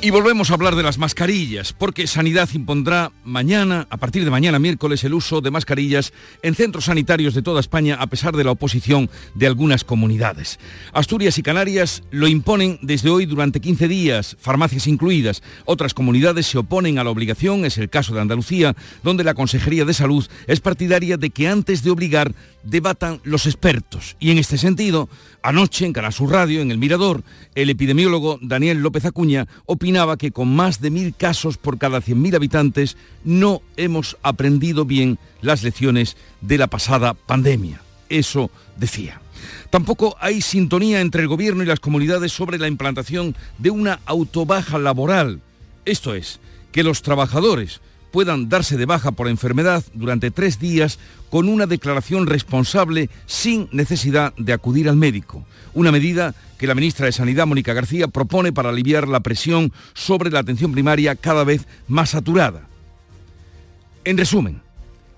Y volvemos a hablar de las mascarillas, porque Sanidad impondrá mañana, a partir de mañana miércoles, el uso de mascarillas en centros sanitarios de toda España, a pesar de la oposición de algunas comunidades. Asturias y Canarias lo imponen desde hoy durante 15 días, farmacias incluidas. Otras comunidades se oponen a la obligación, es el caso de Andalucía, donde la Consejería de Salud es partidaria de que antes de obligar debatan los expertos. Y en este sentido, anoche en Canal Sur Radio, en El Mirador, el epidemiólogo Daniel López Acuña que con más de mil casos por cada 100.000 habitantes no hemos aprendido bien las lecciones de la pasada pandemia. Eso decía. Tampoco hay sintonía entre el gobierno y las comunidades sobre la implantación de una autobaja laboral. Esto es, que los trabajadores puedan darse de baja por enfermedad durante tres días con una declaración responsable sin necesidad de acudir al médico. Una medida que la ministra de Sanidad, Mónica García, propone para aliviar la presión sobre la atención primaria cada vez más saturada. En resumen,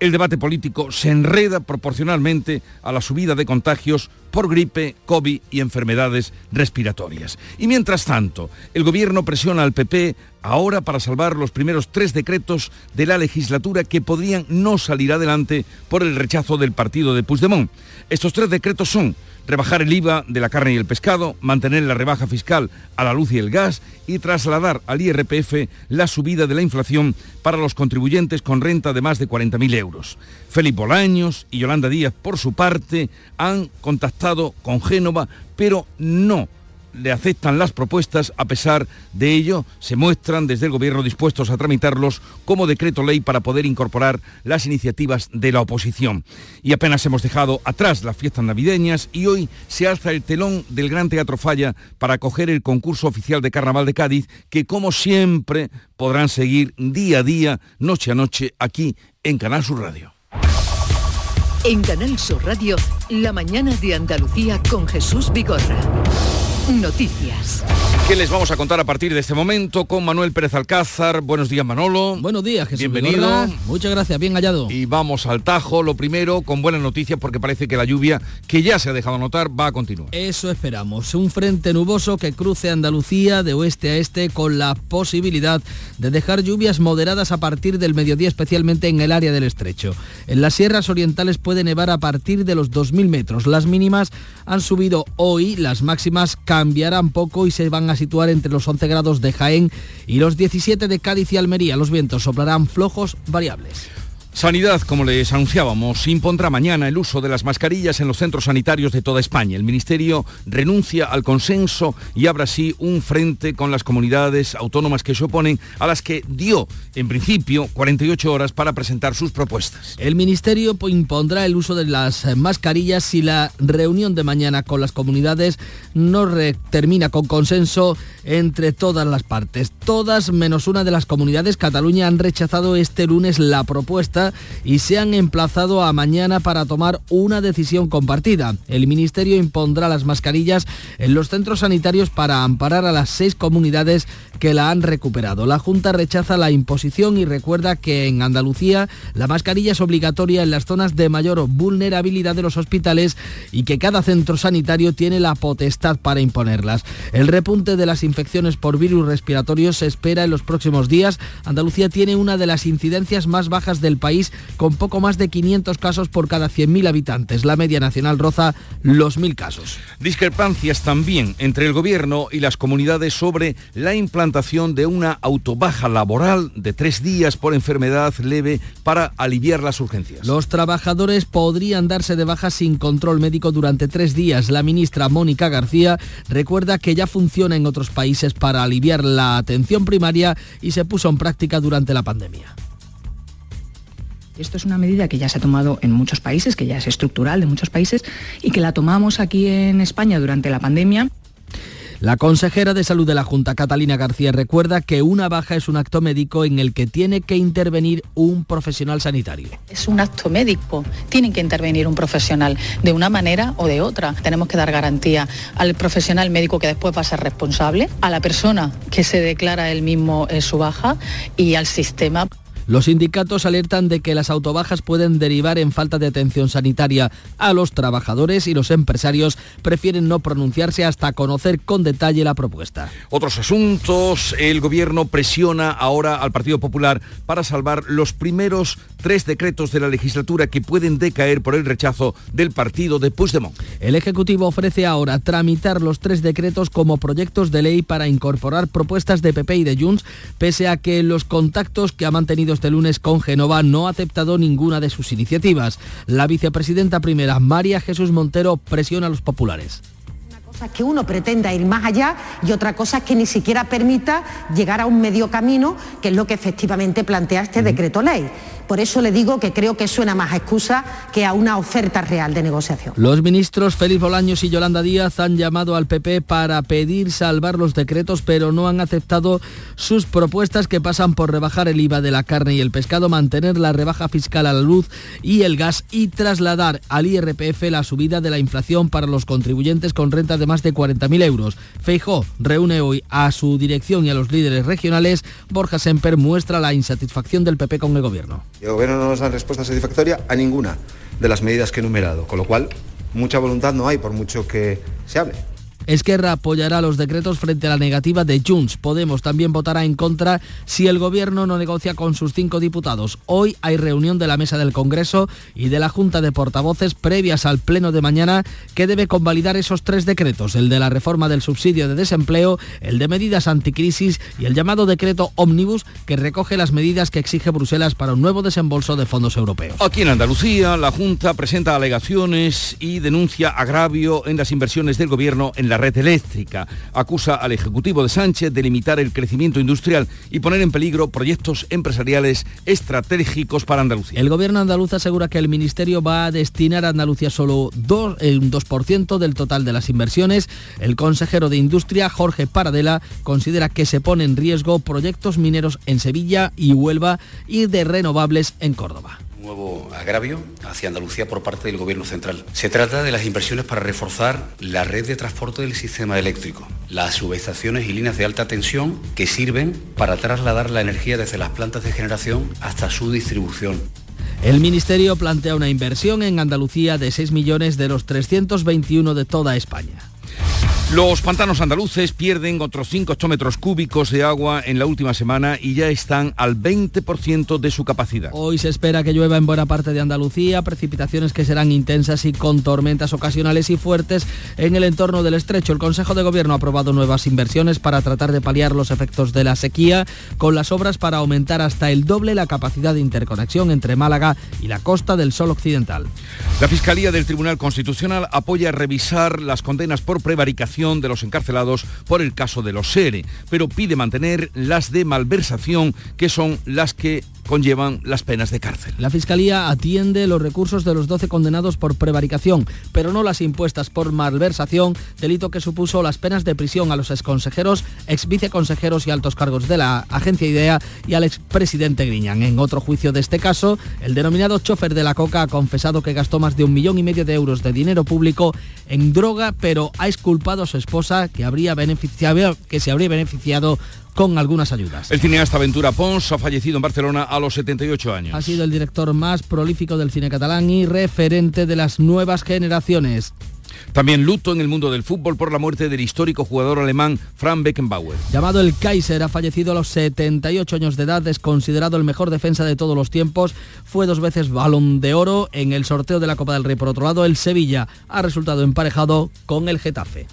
el debate político se enreda proporcionalmente a la subida de contagios por gripe, COVID y enfermedades respiratorias. Y mientras tanto, el gobierno presiona al PP ahora para salvar los primeros tres decretos de la legislatura que podrían no salir adelante por el rechazo del partido de Puigdemont. Estos tres decretos son rebajar el IVA de la carne y el pescado, mantener la rebaja fiscal a la luz y el gas y trasladar al IRPF la subida de la inflación para los contribuyentes con renta de más de 40.000 euros. Felipe Bolaños y Yolanda Díaz, por su parte, han contactado con Génova, pero no le aceptan las propuestas, a pesar de ello, se muestran desde el Gobierno dispuestos a tramitarlos como decreto ley para poder incorporar las iniciativas de la oposición. Y apenas hemos dejado atrás las fiestas navideñas y hoy se alza el telón del Gran Teatro Falla para acoger el concurso oficial de Carnaval de Cádiz, que como siempre podrán seguir día a día, noche a noche, aquí en Canal Sur Radio. En Canal Sur Radio, la mañana de Andalucía con Jesús Vigorra. Noticias. ¿Qué les vamos a contar a partir de este momento con Manuel Pérez Alcázar? Buenos días, Manolo. Buenos días, Jesús. Bienvenido. Muchas gracias, bien hallado. Y vamos al tajo, lo primero, con buenas noticias, porque parece que la lluvia, que ya se ha dejado notar, va a continuar. Eso esperamos. Un frente nuboso que cruce Andalucía de oeste a este con la posibilidad de dejar lluvias moderadas a partir del mediodía, especialmente en el área del estrecho. En las sierras orientales puede nevar a partir de los 2.000 metros. Las mínimas han subido hoy, las máximas cambiarán poco y se van a situar entre los 11 grados de Jaén y los 17 de Cádiz y Almería. Los vientos soplarán flojos variables. Sanidad, como les anunciábamos, impondrá mañana el uso de las mascarillas en los centros sanitarios de toda España. El Ministerio renuncia al consenso y abre así un frente con las comunidades autónomas que se oponen, a las que dio, en principio, 48 horas para presentar sus propuestas. El Ministerio impondrá el uso de las mascarillas si la reunión de mañana con las comunidades no termina con consenso entre todas las partes. Todas menos una de las comunidades, Cataluña, han rechazado este lunes la propuesta y se han emplazado a mañana para tomar una decisión compartida. El Ministerio impondrá las mascarillas en los centros sanitarios para amparar a las seis comunidades que la han recuperado. La Junta rechaza la imposición y recuerda que en Andalucía la mascarilla es obligatoria en las zonas de mayor vulnerabilidad de los hospitales y que cada centro sanitario tiene la potestad para imponerlas. El repunte de las infecciones por virus respiratorios se espera en los próximos días. Andalucía tiene una de las incidencias más bajas del país con poco más de 500 casos por cada 100.000 habitantes. La media nacional roza los 1.000 casos. Discrepancias también entre el gobierno y las comunidades sobre la implantación de una autobaja laboral de tres días por enfermedad leve para aliviar las urgencias. Los trabajadores podrían darse de baja sin control médico durante tres días. La ministra Mónica García recuerda que ya funciona en otros países para aliviar la atención primaria y se puso en práctica durante la pandemia. Esto es una medida que ya se ha tomado en muchos países, que ya es estructural de muchos países y que la tomamos aquí en España durante la pandemia La consejera de salud de la Junta, Catalina García, recuerda que una baja es un acto médico en el que tiene que intervenir un profesional sanitario. Es un acto médico, tiene que intervenir un profesional de una manera o de otra. Tenemos que dar garantía al profesional médico que después va a ser responsable, a la persona que se declara él mismo en su baja y al sistema. Los sindicatos alertan de que las autobajas pueden derivar en falta de atención sanitaria a los trabajadores y los empresarios prefieren no pronunciarse hasta conocer con detalle la propuesta. Otros asuntos, el gobierno presiona ahora al Partido Popular para salvar los primeros tres decretos de la legislatura que pueden decaer por el rechazo del partido de Puigdemont. El Ejecutivo ofrece ahora tramitar los tres decretos como proyectos de ley para incorporar propuestas de PP y de Junts, pese a que los contactos que ha mantenido este lunes con Genova no ha aceptado ninguna de sus iniciativas. La vicepresidenta primera, María Jesús Montero, presiona a los populares que uno pretenda ir más allá y otra cosa es que ni siquiera permita llegar a un medio camino, que es lo que efectivamente plantea este decreto ley. Por eso le digo que creo que suena más a excusa que a una oferta real de negociación. Los ministros Félix Bolaños y Yolanda Díaz han llamado al PP para pedir salvar los decretos, pero no han aceptado sus propuestas que pasan por rebajar el IVA de la carne y el pescado, mantener la rebaja fiscal a la luz y el gas y trasladar al IRPF la subida de la inflación para los contribuyentes con renta de más de 40.000 euros. Feijó reúne hoy a su dirección y a los líderes regionales. Borja Semper muestra la insatisfacción del PP con el gobierno. El gobierno no nos da respuesta satisfactoria a ninguna de las medidas que he enumerado, con lo cual mucha voluntad no hay por mucho que se hable. Esquerra apoyará los decretos frente a la negativa de Junts. Podemos también votará en contra si el gobierno no negocia con sus cinco diputados. Hoy hay reunión de la mesa del Congreso y de la Junta de Portavoces previas al pleno de mañana que debe convalidar esos tres decretos, el de la reforma del subsidio de desempleo, el de medidas anticrisis y el llamado decreto Omnibus que recoge las medidas que exige Bruselas para un nuevo desembolso de fondos europeos. Aquí en Andalucía, la Junta presenta alegaciones y denuncia agravio en las inversiones del gobierno en la red eléctrica. Acusa al Ejecutivo de Sánchez de limitar el crecimiento industrial y poner en peligro proyectos empresariales estratégicos para Andalucía. El gobierno andaluz asegura que el Ministerio va a destinar a Andalucía solo dos, eh, un 2% del total de las inversiones. El consejero de Industria, Jorge Paradela, considera que se pone en riesgo proyectos mineros en Sevilla y Huelva y de renovables en Córdoba nuevo agravio hacia Andalucía por parte del Gobierno central. Se trata de las inversiones para reforzar la red de transporte del sistema eléctrico, las subestaciones y líneas de alta tensión que sirven para trasladar la energía desde las plantas de generación hasta su distribución. El Ministerio plantea una inversión en Andalucía de 6 millones de los 321 de toda España. Los pantanos andaluces pierden otros 5 hectómetros cúbicos de agua en la última semana y ya están al 20% de su capacidad. Hoy se espera que llueva en buena parte de Andalucía, precipitaciones que serán intensas y con tormentas ocasionales y fuertes en el entorno del estrecho. El Consejo de Gobierno ha aprobado nuevas inversiones para tratar de paliar los efectos de la sequía, con las obras para aumentar hasta el doble la capacidad de interconexión entre Málaga y la costa del Sol Occidental. La Fiscalía del Tribunal Constitucional apoya revisar las condenas por prevaricación de los encarcelados por el caso de los SERE, pero pide mantener las de malversación, que son las que conllevan las penas de cárcel. La Fiscalía atiende los recursos de los 12 condenados por prevaricación, pero no las impuestas por malversación, delito que supuso las penas de prisión a los exconsejeros, ex viceconsejeros y altos cargos de la agencia IDEA y al expresidente Griñán. En otro juicio de este caso, el denominado chofer de la coca ha confesado que gastó más de un millón y medio de euros de dinero público en droga, pero ha exculpado a su esposa que, habría beneficiado, que se habría beneficiado con algunas ayudas. El cineasta Ventura Pons ha fallecido en Barcelona a los 78 años. Ha sido el director más prolífico del cine catalán y referente de las nuevas generaciones. También luto en el mundo del fútbol por la muerte del histórico jugador alemán Frank Beckenbauer. Llamado el Kaiser, ha fallecido a los 78 años de edad, es considerado el mejor defensa de todos los tiempos, fue dos veces balón de oro en el sorteo de la Copa del Rey. Por otro lado, el Sevilla ha resultado emparejado con el Getafe.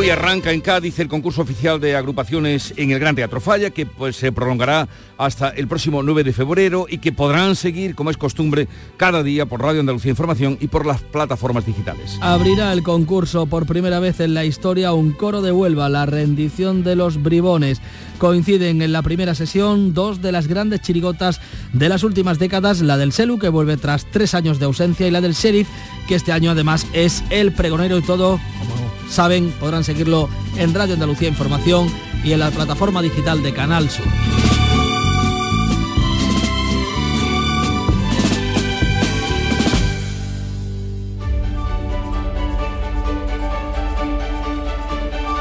Hoy arranca en Cádiz el concurso oficial de agrupaciones en el Gran Teatro Falla, que pues se prolongará hasta el próximo 9 de febrero y que podrán seguir, como es costumbre, cada día por Radio Andalucía Información y por las plataformas digitales. Abrirá el concurso por primera vez en la historia un coro de Huelva, la rendición de los bribones. Coinciden en la primera sesión dos de las grandes chirigotas de las últimas décadas, la del Selu, que vuelve tras tres años de ausencia, y la del Sheriff, que este año además es el pregonero y todo, como saben, podrán seguirlo en Radio Andalucía Información y en la plataforma digital de Canal Sur.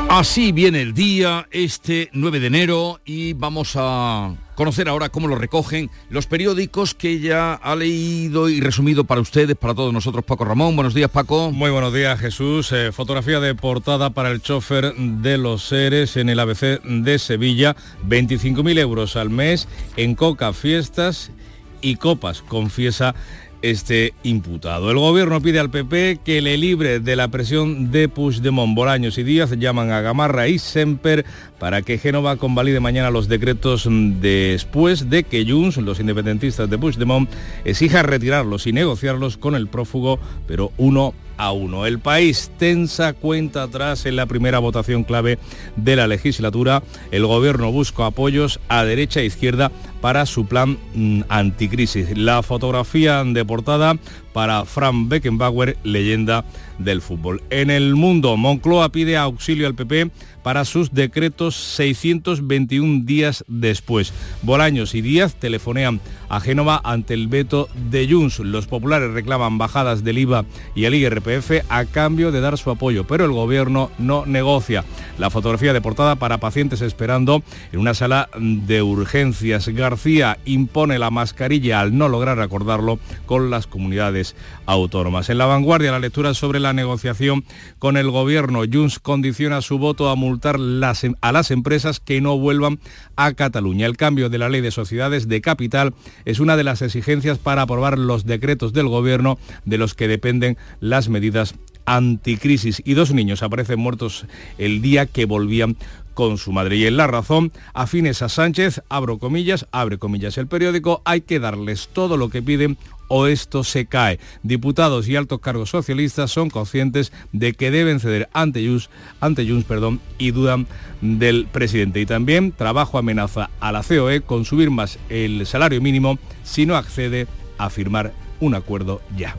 Así viene el día, este 9 de enero, y vamos a conocer ahora cómo lo recogen los periódicos que ya ha leído y resumido para ustedes, para todos nosotros, Paco Ramón. Buenos días, Paco. Muy buenos días, Jesús. Eh, fotografía de portada para el chofer de los seres en el ABC de Sevilla. 25.000 euros al mes en coca, fiestas y copas, confiesa este imputado. El gobierno pide al PP que le libre de la presión de Puigdemont. Bolaños y Díaz llaman a Gamarra y Semper para que Génova convalide mañana los decretos después de que Junts, los independentistas de Puigdemont, exija retirarlos y negociarlos con el prófugo, pero uno a uno. El país tensa cuenta atrás en la primera votación clave de la legislatura. El gobierno busca apoyos a derecha e izquierda para su plan mm, anticrisis. La fotografía de portada para Frank Beckenbauer, leyenda del fútbol. En el mundo, Moncloa pide auxilio al PP para sus decretos 621 días después. Bolaños y Díaz telefonean a Génova ante el veto de Junts. Los populares reclaman bajadas del IVA y el IRPF a cambio de dar su apoyo, pero el gobierno no negocia. La fotografía de portada para pacientes esperando en una sala de urgencias. García impone la mascarilla al no lograr acordarlo con las comunidades autónomas. En la vanguardia, la lectura sobre la negociación con el gobierno. Junts condiciona su voto a multar em, a las empresas que no vuelvan a Cataluña. El cambio de la ley de sociedades de capital es una de las exigencias para aprobar los decretos del gobierno de los que dependen las medidas anticrisis y dos niños aparecen muertos el día que volvían con su madre. Y en La Razón, afines a Sánchez, abro comillas, abre comillas el periódico, hay que darles todo lo que piden o esto se cae. Diputados y altos cargos socialistas son conscientes de que deben ceder ante Junts, ante perdón, y dudan del presidente. Y también trabajo amenaza a la COE con subir más el salario mínimo si no accede a firmar un acuerdo ya.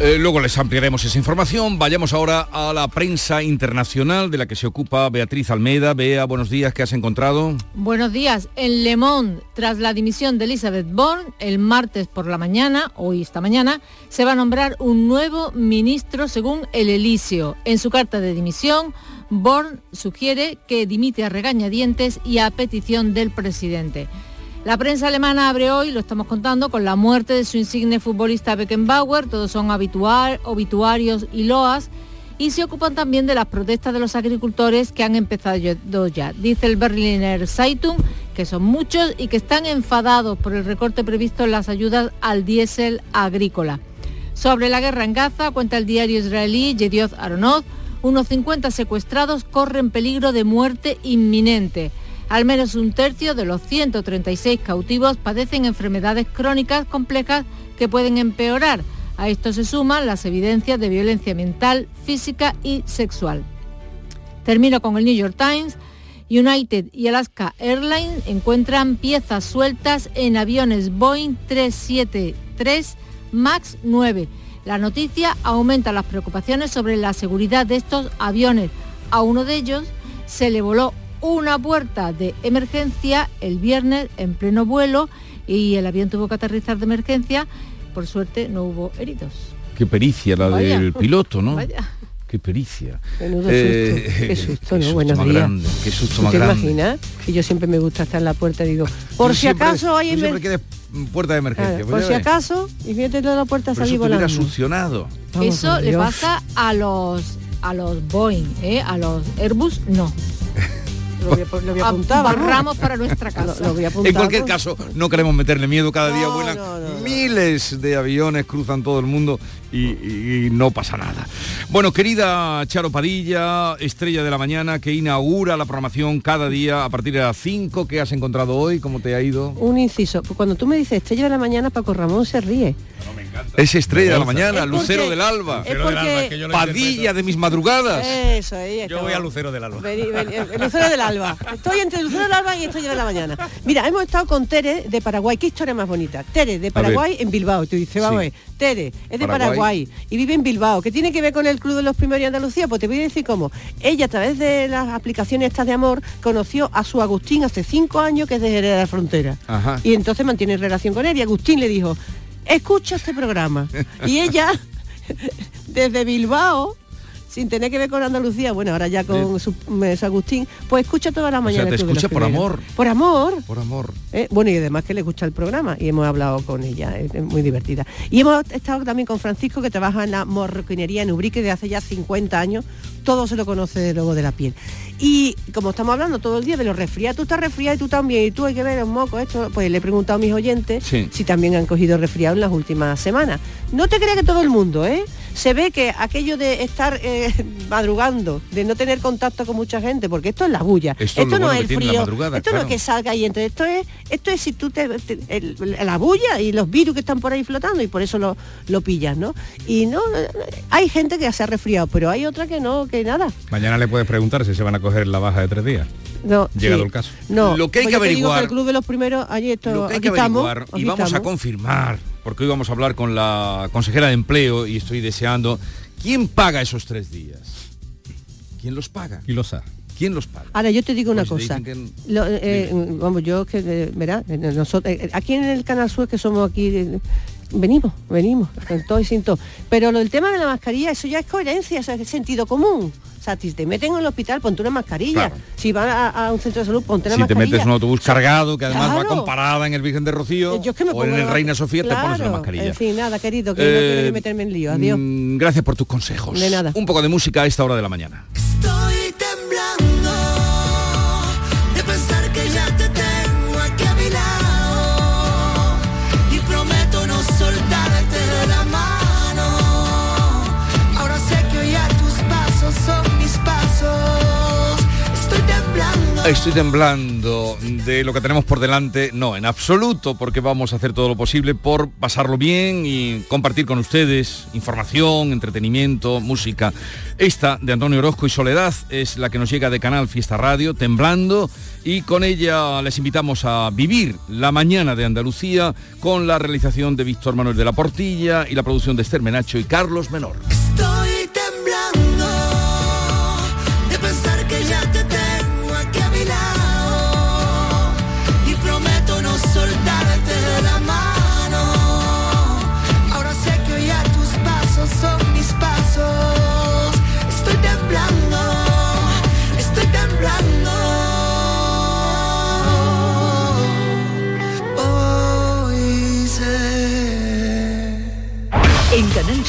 Eh, luego les ampliaremos esa información. Vayamos ahora a la prensa internacional de la que se ocupa Beatriz Almeida. Bea, buenos días, ¿qué has encontrado? Buenos días. En Le Monde, tras la dimisión de Elizabeth Bourne, el martes por la mañana, hoy esta mañana, se va a nombrar un nuevo ministro según el Elisio. En su carta de dimisión, Bourne sugiere que dimite a regañadientes y a petición del presidente. La prensa alemana abre hoy, lo estamos contando, con la muerte de su insigne futbolista Beckenbauer, todos son habitual, obituarios y loas, y se ocupan también de las protestas de los agricultores que han empezado ya. Dice el Berliner Zeitung que son muchos y que están enfadados por el recorte previsto en las ayudas al diésel agrícola. Sobre la guerra en Gaza, cuenta el diario israelí Yedioth Aronoth, unos 50 secuestrados corren peligro de muerte inminente. Al menos un tercio de los 136 cautivos padecen enfermedades crónicas complejas que pueden empeorar. A esto se suman las evidencias de violencia mental, física y sexual. Termino con el New York Times. United y Alaska Airlines encuentran piezas sueltas en aviones Boeing 373 MAX 9. La noticia aumenta las preocupaciones sobre la seguridad de estos aviones. A uno de ellos se le voló una puerta de emergencia el viernes en pleno vuelo y el avión tuvo que aterrizar de emergencia. Por suerte no hubo heridos. Qué pericia la del piloto, ¿no? Qué pericia. Menudo eh, susto. Qué susto, ¿no? Buenos más días. Grande, qué susto más ¿Te grande. imaginas? Que yo siempre me gusta estar en la puerta y digo, por si acaso hay tú siempre emer- quedes puerta de emergencia. Claro, pues por si ves. acaso, y fíjate de la puerta salir eso volando. Vamos, Eso por le pasa a los a los Boeing, ¿eh? a los Airbus no. Lo voy a, lo voy a apuntar, para nuestra casa. Lo, lo voy a apuntar, En cualquier caso, no queremos meterle miedo. Cada día no, no, no. miles de aviones, cruzan todo el mundo y, y- y no pasa nada. Bueno, querida Charo Padilla, estrella de la mañana, que inaugura la programación cada día a partir de las 5. ¿Qué has encontrado hoy? ¿Cómo te ha ido? Un inciso. Cuando tú me dices estrella de la mañana, Paco Ramón se ríe. Es estrella de la mañana, Es porque- Lucero del Alba, es porque- Padilla de mis madrugadas. Eso, ahí está. Yo voy a Lucero del Alba. Vení, vení, el Lucero del Alba. Estoy entre Lucero del Alba y Estrella de la Mañana. Mira, hemos estado con Tere de Paraguay. ¿Qué historia más bonita? Tere de Paraguay en Bilbao. Tú dices, vamos a ver. Tere es de Paraguay. Paraguay. Y vive en Bilbao. ¿Qué tiene que ver con el Club de los Primeros de Andalucía? Pues te voy a decir cómo. Ella, a través de las aplicaciones estas de amor, conoció a su Agustín hace cinco años, que es de Jerez de la Frontera. Ajá. Y entonces mantiene relación con él. Y Agustín le dijo, escucha este programa. Y ella, desde Bilbao, sin tener que ver con Andalucía, bueno, ahora ya con su, eh, su Agustín, pues escucha toda la mañana. te el Club de los escucha por amor. Por amor. Por amor. Eh, bueno, y además que le gusta el programa y hemos hablado con ella, es, es muy divertida. Y hemos estado también con Francisco, que trabaja en la morroquinería en Ubrique de hace ya 50 años, todo se lo conoce de luego de la piel. Y como estamos hablando todo el día de los resfriados, tú estás resfriado y tú también, y tú hay que ver los mocos, esto, pues le he preguntado a mis oyentes Sí. si también han cogido resfriado en las últimas semanas. No te creas que todo el mundo, ¿eh? Se ve que aquello de estar eh, madrugando, de no tener contacto con mucha gente, porque esto es la bulla, Esto no bueno es el frío, madrugada, esto no claro. es que salga y entre, esto es, esto es si tú te, te- el- la bulla y los virus que están por ahí flotando y por eso lo, lo pillas, ¿no? Y no, hay gente que se ha resfriado, pero hay otra que no, que nada. Mañana le puedes preguntar si se van a coger la baja de tres días. No, Llegado sí. el caso. No, Lo que hay pues que averiguar- el club de los primeros, allí esto, Lo que hay que estamos, averiguar y vamos a confirmar, porque hoy vamos a hablar con la consejera de empleo y estoy deseando, ¿quién paga esos tres días? ¿Quién los paga? Y lo sabe. ¿Quién los paga? Ahora yo te digo una cosa. dicen que- Lo, eh, vamos, yo que eh, verá, eh, nosotros eh, aquí en el Canal Sur que somos aquí eh, venimos, venimos, con todo y sin todo. Pero lo del tema de la mascarilla, eso ya es coherencia, eso es sentido común. O sea, si te meten en el hospital, ponte una mascarilla. Claro. Si vas a, a un centro de salud, ponte una Si te mascarilla. metes en un autobús cargado, que además va Claro. comparada en el Virgen de Rocío Yo es que me o en el la- Reina Sofía, te pones la Claro, mascarilla. En fin, nada, querido, que no Eh, quiero ni meterme en lío. Adiós. mm, gracias por tus consejos. De nada. Un poco de música a esta hora de la mañana. Estoy temblando Estoy temblando de lo que tenemos por delante, no, en absoluto, porque vamos a hacer todo lo posible por pasarlo bien y compartir con ustedes información, entretenimiento, música. Esta de Antonio Orozco y Soledad es la que nos llega de Canal Fiesta Radio, temblando, y con ella les invitamos a vivir la mañana de Andalucía con la realización de Víctor Manuel de la Portilla y la producción de Esther Menacho y Carlos Menor.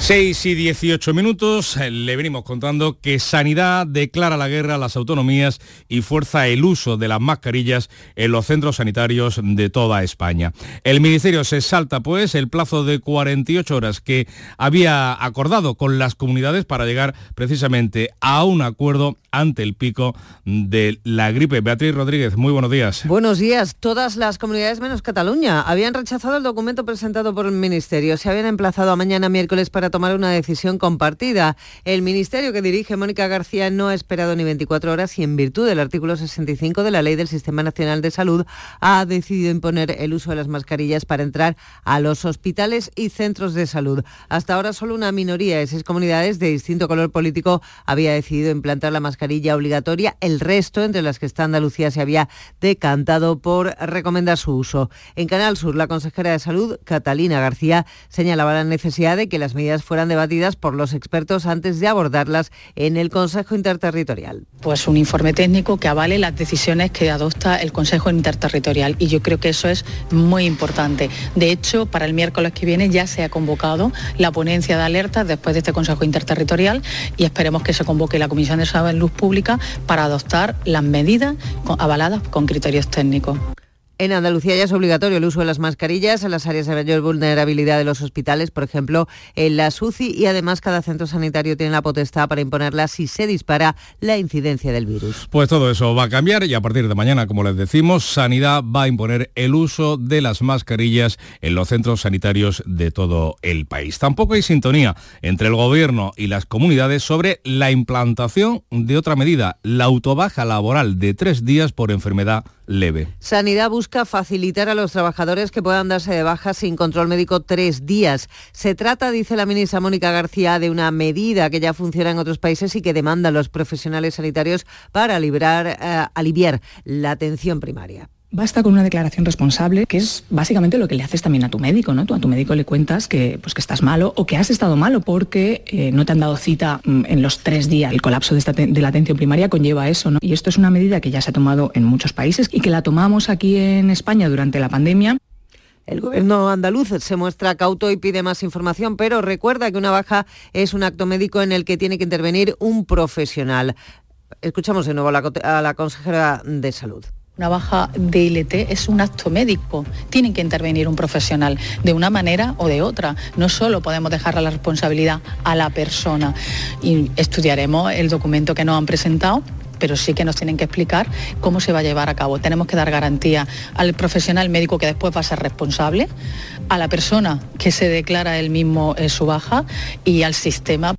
6 y 18 minutos, eh, le venimos contando que Sanidad declara la guerra a las autonomías y fuerza el uso de las mascarillas en los centros sanitarios de toda España. El Ministerio se salta pues el plazo de 48 horas que había acordado con las comunidades para llegar precisamente a un acuerdo ante el pico de la gripe. Beatriz Rodríguez, muy buenos días. Buenos días. Todas las comunidades menos Cataluña habían rechazado el documento presentado por el Ministerio. Se habían emplazado a mañana miércoles para tomar una decisión compartida. El Ministerio que dirige Mónica García no ha esperado ni 24 horas y en virtud del artículo 65 de la Ley del Sistema Nacional de Salud ha decidido imponer el uso de las mascarillas para entrar a los hospitales y centros de salud. Hasta ahora solo una minoría de seis comunidades de distinto color político había decidido implantar la mascarilla obligatoria. El resto, entre las que está Andalucía, se había decantado por recomendar su uso. En Canal Sur, la consejera de Salud, Catalina García, señalaba la necesidad de que las medidas fueran debatidas por los expertos antes de abordarlas en el Consejo Interterritorial. Pues un informe técnico que avale las decisiones que adopta el Consejo Interterritorial y yo creo que eso es muy importante. De hecho, para el miércoles que viene ya se ha convocado la ponencia de alertas después de este Consejo Interterritorial y esperemos que se convoque la Comisión de Salud Pública para adoptar las medidas avaladas con criterios técnicos. En Andalucía ya es obligatorio el uso de las mascarillas en las áreas de mayor vulnerabilidad de los hospitales, por ejemplo, en la SUCI, y además cada centro sanitario tiene la potestad para imponerlas si se dispara la incidencia del virus. Pues todo eso va a cambiar y a partir de mañana, como les decimos, Sanidad va a imponer el uso de las mascarillas en los centros sanitarios de todo el país. Tampoco hay sintonía entre el gobierno y las comunidades sobre la implantación de otra medida, la autobaja laboral de tres días por enfermedad Sanidad busca facilitar a los trabajadores que puedan darse de baja sin control médico tres días. Se trata, dice la ministra Mónica García, de una medida que ya funciona en otros países y que demanda a los profesionales sanitarios para eh, aliviar la atención primaria. Basta con una declaración responsable, que es básicamente lo que le haces también a tu médico, ¿no? Tú a tu médico le cuentas que, pues, que estás malo o que has estado malo porque eh, no te han dado cita mm, en los tres días. El colapso de, la atención primaria conlleva eso, ¿no? Y esto es una medida que ya se ha tomado en muchos países y que la tomamos aquí en España durante la pandemia. El gobierno andaluz se muestra cauto y pide más información, pero recuerda que una baja es un acto médico en el que tiene que intervenir un profesional. Escuchamos de nuevo a la consejera de Salud. Una baja de ILT es un acto médico. Tienen que intervenir un profesional de una manera o de otra. No solo podemos dejar la responsabilidad a la persona. Y estudiaremos el documento que nos han presentado pero sí que nos tienen que explicar cómo se va a llevar a cabo. Tenemos que dar garantía al profesional médico que después va a ser responsable, a la persona que se declara él mismo eh, su baja y al sistema.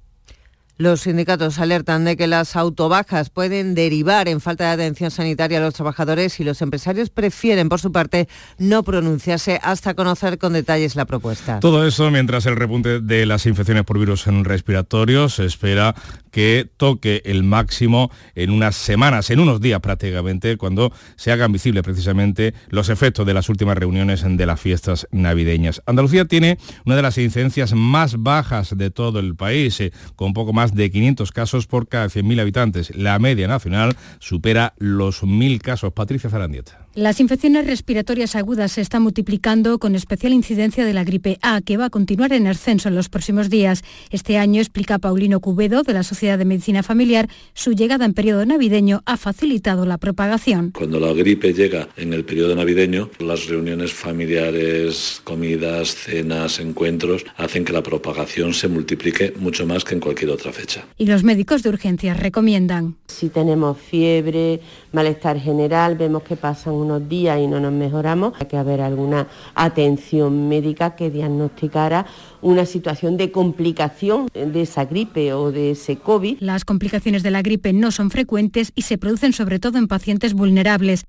Los sindicatos alertan de que las autobajas pueden derivar en falta de atención sanitaria a los trabajadores y los empresarios prefieren, por su parte, no pronunciarse hasta conocer con detalles la propuesta. Todo eso mientras el repunte de las infecciones por virus respiratorios se espera que toque el máximo en unas semanas, en unos días prácticamente, cuando se hagan visibles precisamente los efectos de las últimas reuniones de las fiestas navideñas. Andalucía tiene una de las incidencias más bajas de todo el país, eh, con poco más de 500 casos por cada 100.000 habitantes. La media nacional supera los 1.000 casos. Patricia Zarandieta. Las infecciones respiratorias agudas se están multiplicando con especial incidencia de la gripe A, que va a continuar en ascenso en los próximos días. Este año, explica Paulino Cubedo, de la Sociedad de Medicina Familiar, su llegada en periodo navideño ha facilitado la propagación. Cuando la gripe llega en el periodo navideño, las reuniones familiares, comidas, cenas, encuentros, hacen que la propagación se multiplique mucho más que en cualquier otra fecha. Y los médicos de urgencias recomiendan. Si tenemos fiebre, malestar general, vemos que pasan unos días y no nos mejoramos, hay que haber alguna atención médica que diagnosticara una situación de complicación de esa gripe o de ese COVID. Las complicaciones de la gripe no son frecuentes y se producen sobre todo en pacientes vulnerables.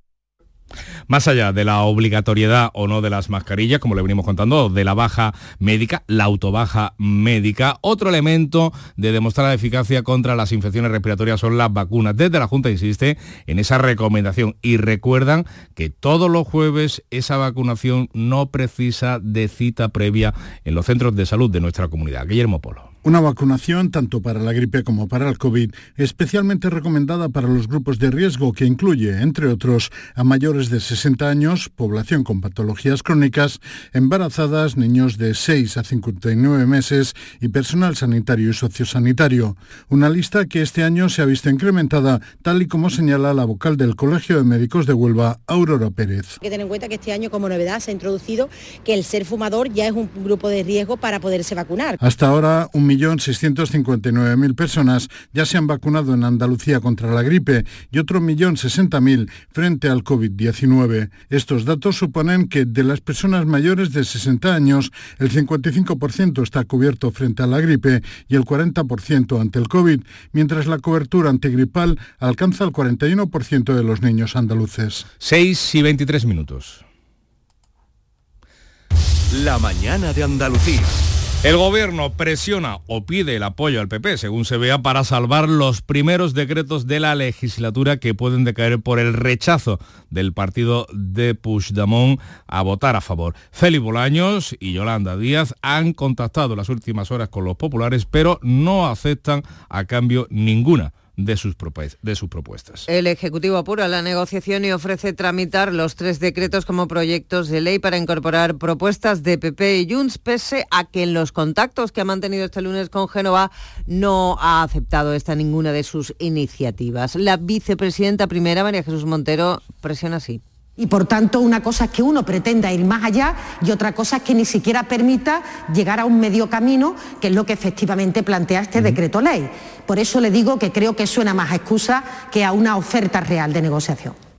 Más allá de la obligatoriedad o no de las mascarillas, como le venimos contando, de la baja médica, la autobaja médica, otro elemento de demostrar la eficacia contra las infecciones respiratorias son las vacunas. Desde la Junta insiste en esa recomendación y recuerdan que todos los jueves esa vacunación no precisa de cita previa en los centros de salud de nuestra comunidad. Guillermo Polo. Una vacunación tanto para la gripe como para el COVID, especialmente recomendada para los grupos de riesgo que incluye, entre otros, a mayores de 60 años, población con patologías crónicas, embarazadas, niños de 6 a 59 meses y personal sanitario y sociosanitario. Una lista que este año se ha visto incrementada, tal y como señala la vocal del Colegio de Médicos de Huelva, Aurora Pérez. Hay que tener en cuenta que este año como novedad se ha introducido que el ser fumador ya es un grupo de riesgo para poderse vacunar. Hasta ahora, un 1.659.000 personas ya se han vacunado en Andalucía contra la gripe y otro 1.060.000 frente al COVID-19. Estos datos suponen que de las personas mayores de 60 años, el 55% está cubierto frente a la gripe y el 40% ante el COVID, mientras la cobertura antigripal alcanza el 41% de los niños andaluces. 6 y 23 minutos. La mañana de Andalucía. El gobierno presiona o pide el apoyo al PP, según se vea, para salvar los primeros decretos de la legislatura que pueden decaer por el rechazo del partido de Puigdemont a votar a favor. Félix Bolaños y Yolanda Díaz han contactado las últimas horas con los populares, pero no aceptan a cambio ninguna de sus, de sus propuestas. El Ejecutivo apura la negociación y ofrece tramitar los tres decretos como proyectos de ley para incorporar propuestas de PP y Junts, pese a que en los contactos que ha mantenido este lunes con Génova no ha aceptado esta ninguna de sus iniciativas. La vicepresidenta primera, María Jesús Montero, presiona así. Y por tanto, una cosa es que uno pretenda ir más allá y otra cosa es que ni siquiera permita llegar a un medio camino, que es lo que efectivamente plantea este decreto ley. Por eso le digo que creo que suena más a excusa que a una oferta real de negociación.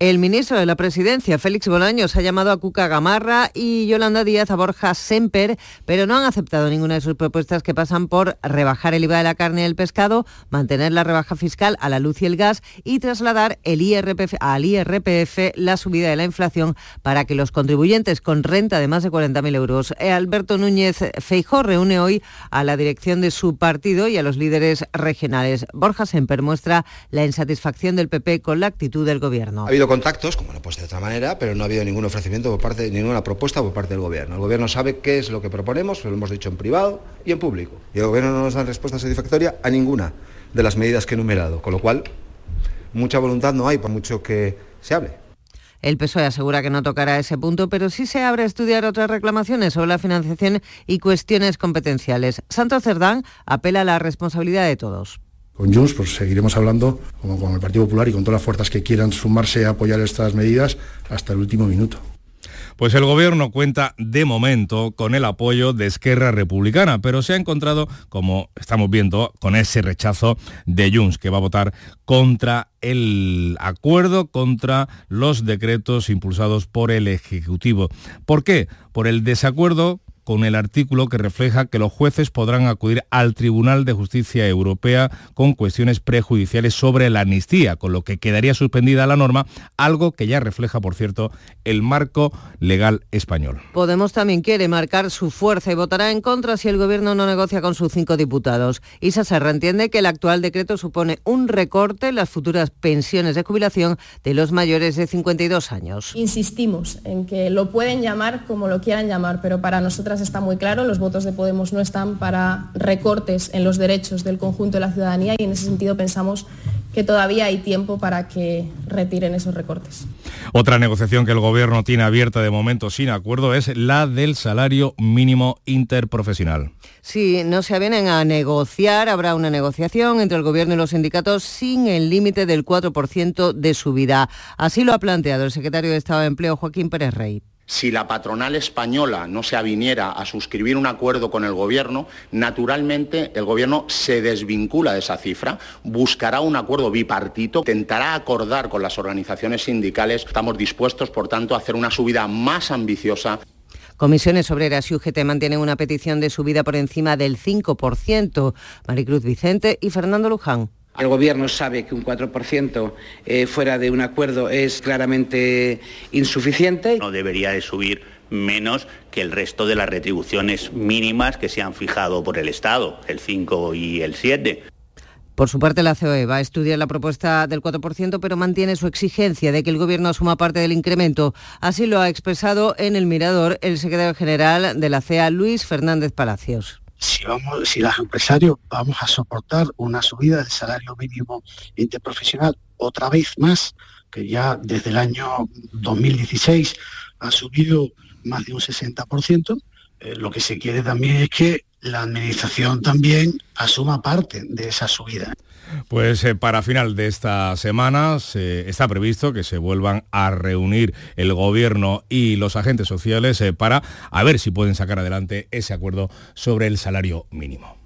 El ministro de la Presidencia, Félix Bolaños, ha llamado a Cuca Gamarra y Yolanda Díaz a Borja Semper, pero no han aceptado ninguna de sus propuestas que pasan por rebajar el IVA de la carne y el pescado, mantener la rebaja fiscal a la luz y el gas y trasladar el IRPF, al IRPF la subida de la inflación para que los contribuyentes con renta de más de 40.000 euros. Eh, Alberto Núñez Feijó reúne hoy a la dirección de su partido y a los líderes regionales. Borja Semper muestra la insatisfacción del PP con la actitud del gobierno contactos, como no puede ser de otra manera, pero no ha habido ningún ofrecimiento por parte, ninguna propuesta por parte del gobierno. El gobierno sabe qué es lo que proponemos, lo hemos dicho en privado y en público. Y el gobierno no nos da respuesta satisfactoria a ninguna de las medidas que he enumerado, con lo cual mucha voluntad no hay, por mucho que se hable. El PSOE asegura que no tocará ese punto, pero sí se abre a estudiar otras reclamaciones sobre la financiación y cuestiones competenciales. Santo Cerdán apela a la responsabilidad de todos. Con Junts pues seguiremos hablando como con el Partido Popular y con todas las fuerzas que quieran sumarse a apoyar estas medidas hasta el último minuto. Pues el gobierno cuenta de momento con el apoyo de Esquerra Republicana, pero se ha encontrado, como estamos viendo, con ese rechazo de Junts, que va a votar contra el acuerdo, contra los decretos impulsados por el Ejecutivo. ¿Por qué? Por el desacuerdo con el artículo que refleja que los jueces podrán acudir al Tribunal de Justicia Europea con cuestiones prejudiciales sobre la amnistía, con lo que quedaría suspendida la norma, algo que ya refleja, por cierto, el marco legal español. Podemos también quiere marcar su fuerza y votará en contra si el Gobierno no negocia con sus cinco diputados. Isa Serra entiende que el actual decreto supone un recorte en las futuras pensiones de jubilación de los mayores de 52 años. Insistimos en que lo pueden llamar como lo quieran llamar, pero para nosotras está muy claro, los votos de Podemos no están para recortes en los derechos del conjunto de la ciudadanía y en ese sentido pensamos que todavía hay tiempo para que retiren esos recortes. Otra negociación que el Gobierno tiene abierta de momento sin acuerdo es la del salario mínimo interprofesional. Si no se vienen a negociar, habrá una negociación entre el Gobierno y los sindicatos sin el límite del 4% de subida. Así lo ha planteado el secretario de Estado de Empleo, Joaquín Pérez Rey si la patronal española no se aviniera a suscribir un acuerdo con el Gobierno, naturalmente el Gobierno se desvincula de esa cifra, buscará un acuerdo bipartito, intentará acordar con las organizaciones sindicales. Estamos dispuestos, por tanto, a hacer una subida más ambiciosa. Comisiones Obreras y UGT mantienen una petición de subida por encima del 5%. Maricruz Vicente y Fernando Luján. El Gobierno sabe que un 4% eh, fuera de un acuerdo es claramente insuficiente. No debería de subir menos que el resto de las retribuciones mínimas que se han fijado por el Estado, el 5 y el 7. Por su parte, la COE va a estudiar la propuesta del 4%, pero mantiene su exigencia de que el Gobierno asuma parte del incremento. Así lo ha expresado en el Mirador el secretario general de la CEA, Luis Fernández Palacios si, vamos, si los empresarios vamos a soportar una subida del salario mínimo interprofesional otra vez más, que ya desde el año 2016 ha subido más de un 60%, eh, lo que se quiere también es que la administración también asuma parte de esa subida. Pues eh, para final de esta semana se, está previsto que se vuelvan a reunir el gobierno y los agentes sociales eh, para a ver si pueden sacar adelante ese acuerdo sobre el salario mínimo.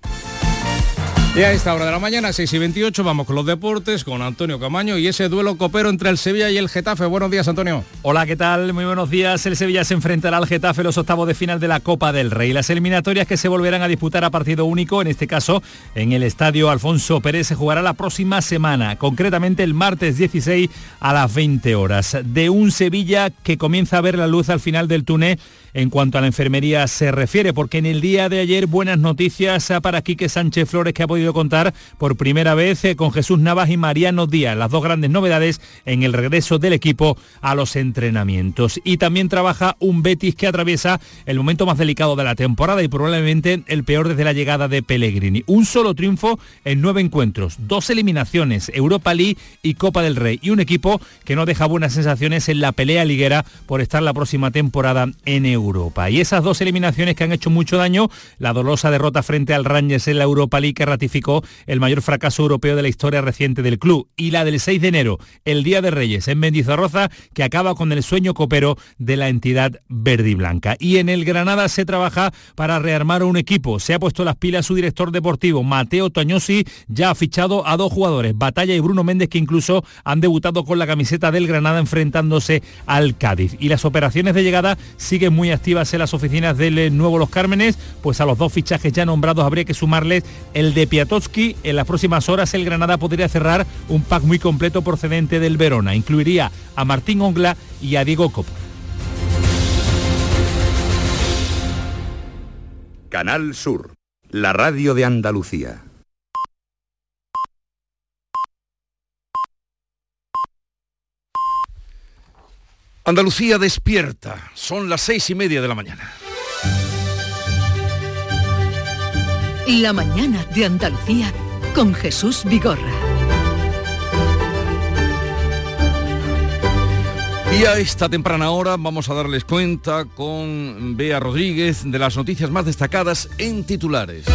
Y a esta hora de la mañana, 6 y 28, vamos con los deportes, con Antonio Camaño y ese duelo copero entre el Sevilla y el Getafe. Buenos días, Antonio. Hola, ¿qué tal? Muy buenos días. El Sevilla se enfrentará al Getafe los octavos de final de la Copa del Rey. Las eliminatorias que se volverán a disputar a partido único, en este caso en el estadio Alfonso Pérez, se jugará la próxima semana, concretamente el martes 16 a las 20 horas. De un Sevilla que comienza a ver la luz al final del túnel en cuanto a la enfermería se refiere, porque en el día de ayer buenas noticias para Quique Sánchez Flores que ha podido contar por primera vez eh, con Jesús Navas y Mariano Díaz, las dos grandes novedades en el regreso del equipo a los entrenamientos. Y también trabaja un Betis que atraviesa el momento más delicado de la temporada y probablemente el peor desde la llegada de Pellegrini. Un solo triunfo en nueve encuentros, dos eliminaciones, Europa League y Copa del Rey, y un equipo que no deja buenas sensaciones en la pelea liguera por estar la próxima temporada en Europa. Europa. Y esas dos eliminaciones que han hecho mucho daño, la dolorosa derrota frente al Rangers en la Europa League que ratificó el mayor fracaso europeo de la historia reciente del club, y la del 6 de enero, el Día de Reyes en Mendizorroza, que acaba con el sueño copero de la entidad verde y blanca. Y en el Granada se trabaja para rearmar un equipo. Se ha puesto las pilas su director deportivo, Mateo Toñosi, ya ha fichado a dos jugadores, Batalla y Bruno Méndez, que incluso han debutado con la camiseta del Granada enfrentándose al Cádiz. Y las operaciones de llegada siguen muy activas en las oficinas del eh, Nuevo Los Cármenes, pues a los dos fichajes ya nombrados habría que sumarles el de Piatowski. En las próximas horas el Granada podría cerrar un pack muy completo procedente del Verona. Incluiría a Martín Ongla y a Diego Copo. Canal Sur, la radio de Andalucía. Andalucía despierta. Son las seis y media de la mañana. La mañana de Andalucía con Jesús Vigorra. Y a esta temprana hora vamos a darles cuenta con Bea Rodríguez de las noticias más destacadas en titulares.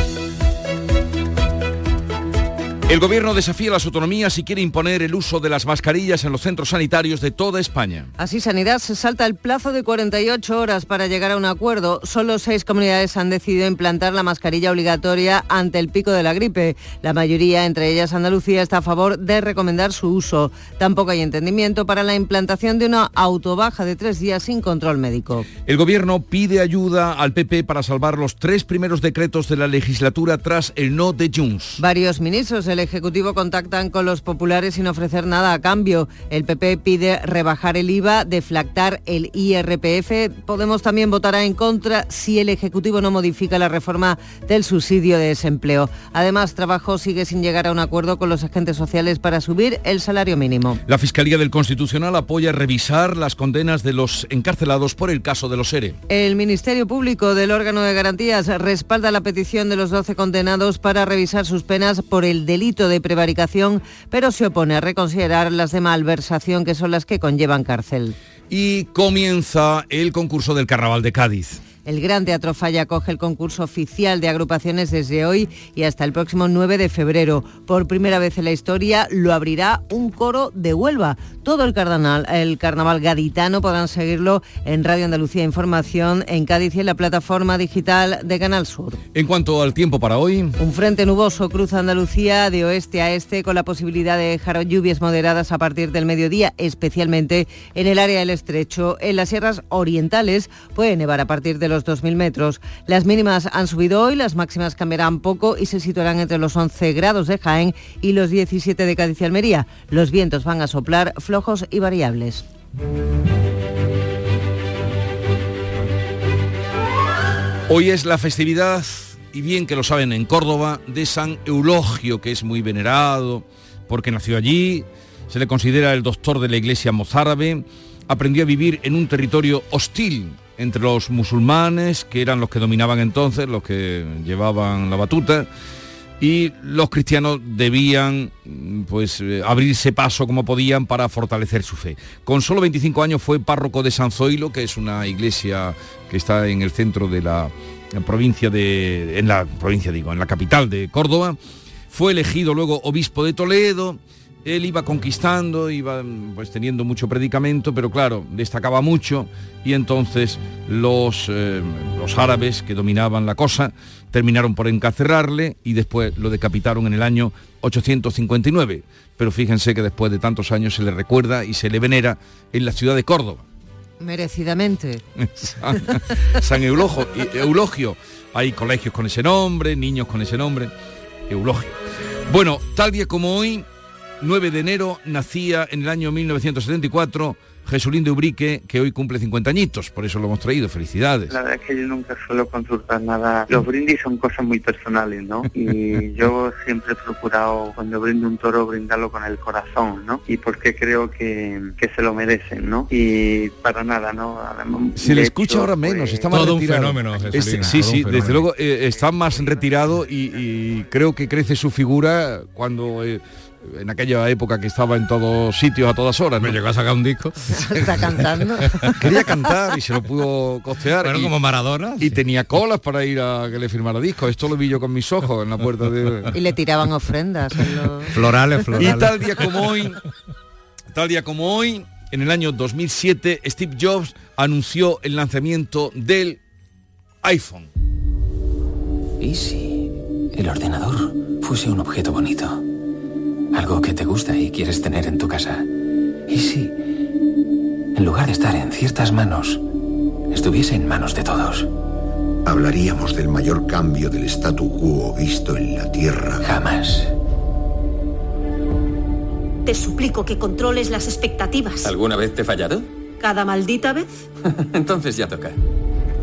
El gobierno desafía las autonomías y quiere imponer el uso de las mascarillas en los centros sanitarios de toda España. Así Sanidad se salta el plazo de 48 horas para llegar a un acuerdo. Solo seis comunidades han decidido implantar la mascarilla obligatoria ante el pico de la gripe. La mayoría, entre ellas Andalucía, está a favor de recomendar su uso. Tampoco hay entendimiento para la implantación de una autobaja de tres días sin control médico. El gobierno pide ayuda al PP para salvar los tres primeros decretos de la legislatura tras el no de Junts. Varios ministros del Ejecutivo contactan con los populares sin ofrecer nada a cambio. El PP pide rebajar el IVA, deflactar el IRPF. Podemos también votará en contra si el Ejecutivo no modifica la reforma del subsidio de desempleo. Además, Trabajo sigue sin llegar a un acuerdo con los agentes sociales para subir el salario mínimo. La Fiscalía del Constitucional apoya revisar las condenas de los encarcelados por el caso de los ERE. El Ministerio Público del órgano de garantías respalda la petición de los 12 condenados para revisar sus penas por el delito de prevaricación, pero se opone a reconsiderar las de malversación, que son las que conllevan cárcel. Y comienza el concurso del Carnaval de Cádiz. El Gran Teatro Falla acoge el concurso oficial de agrupaciones desde hoy y hasta el próximo 9 de febrero. Por primera vez en la historia lo abrirá un coro de Huelva. Todo el carnaval, el carnaval gaditano podrán seguirlo en Radio Andalucía Información, en Cádiz y en la plataforma digital de Canal Sur. En cuanto al tiempo para hoy, Un frente nuboso cruza Andalucía de oeste a este con la posibilidad de dejar lluvias moderadas a partir del mediodía, especialmente en el área del estrecho. En las sierras orientales puede nevar a partir de los 2.000 metros. Las mínimas han subido hoy, las máximas cambiarán poco y se situarán entre los 11 grados de Jaén y los 17 de Cádiz y Almería. Los vientos van a soplar flojos y variables. hoy es la festividad, y bien que lo saben en Córdoba, de San Eulogio, que es muy venerado, porque nació allí, se le considera el doctor de la iglesia mozárabe, aprendió a vivir en un territorio hostil entre los musulmanes, que eran los que dominaban entonces, los que llevaban la batuta, y los cristianos debían pues eh, abrirse paso como podían para fortalecer su fe. Con solo 25 años fue párroco de San Zoilo, que es una iglesia que está en el centro de la provincia de en la provincia digo, en la capital de Córdoba. Fue elegido luego obispo de Toledo él iba conquistando, iba pues teniendo mucho predicamento, pero claro, destacaba mucho y entonces los, eh, los árabes que dominaban la cosa terminaron por encarcelarle y después lo decapitaron en el año 859. Pero fíjense que después de tantos años se le recuerda y se le venera en la ciudad de Córdoba. Merecidamente. San, Eulogio. Hay colegios con ese nombre, niños con ese nombre. Eulogio. Bueno, tal día como hoy, 9 de enero, nacía en el año 1974 Jesulín de Ubrique, que hoy cumple 50 añitos, por eso lo hemos traído, felicidades. La verdad es que yo nunca suelo consultar nada. Los brindis son cosas muy personales, ¿no? Y yo siempre he procurado, cuando brindo un toro, brindarlo con el corazón, ¿no? Y porque creo que, que se lo merecen, ¿no? Y para nada, ¿no? Además, se le escucha ahora menos, pues, está más todo retirado. un fenómeno, Sí, sí, desde luego eh, está más retirado y, y, creo que crece su figura cuando... Eh, en aquella época que estaba en todos sitios a todas horas. Me llegó a sacar un disco. Está cantando. Quería cantar y se lo pudo costear. Bueno, como Maradona. Y tenía colas para ir a que le firmara disco. Esto lo vi yo con mis ojos en la puerta de... Y le tiraban ofrendas. Florales, florales. Y tal día como hoy, tal día como hoy, en el año 2007, Steve Jobs anunció el lanzamiento del iPhone. ¿Y si el ordenador fuese un objeto bonito? Algo que te gusta y quieres tener en tu casa. ¿Y si, en lugar de estar en ciertas manos, estuviese en manos de todos? Hablaríamos del mayor cambio del statu quo visto en la Tierra. Jamás. Te suplico que controles las expectativas. ¿Alguna vez te he fallado? ¿Cada maldita vez? Entonces ya toca.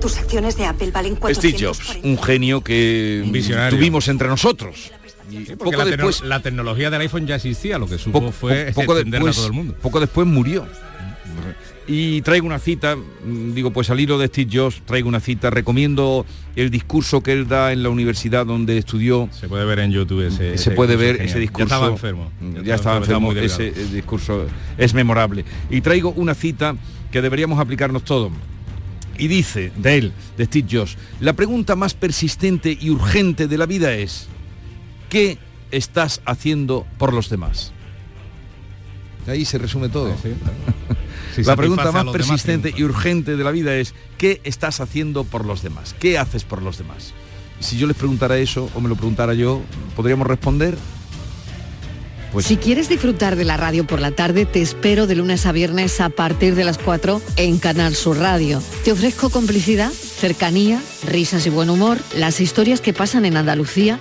Tus acciones de Apple valen 440. Steve Jobs, un genio que Visionario. tuvimos entre nosotros. Y Sí, poco la, después, la tecnología del iPhone ya existía, lo que supo fue poco después, a todo el mundo. poco después murió. Y traigo una cita, mm, digo, pues al hilo de Steve Jobs, traigo una cita, recomiendo el discurso que él da en la universidad donde estudió. Se puede ver en YouTube ese Se ese puede ver genial. ese discurso. Ya estaba enfermo. Ya, estaba enfermo, ese eh, discurso es memorable. Y traigo una cita que deberíamos aplicarnos todos. Y dice de él, de Steve Jobs, la pregunta más persistente y urgente de la vida es, ¿qué estás haciendo por los demás? Ahí se resume todo. Si la pregunta más demás, persistente y urgente de la vida es, ¿qué estás haciendo por los demás? ¿Qué haces por los demás? Si yo les preguntara eso, o me lo preguntara yo, ¿podríamos responder? Pues Si quieres disfrutar de la radio por la tarde, te espero de lunes a viernes a partir de las 4 en Canal Sur Radio. Te ofrezco complicidad, cercanía, risas y buen humor, las historias que pasan en Andalucía,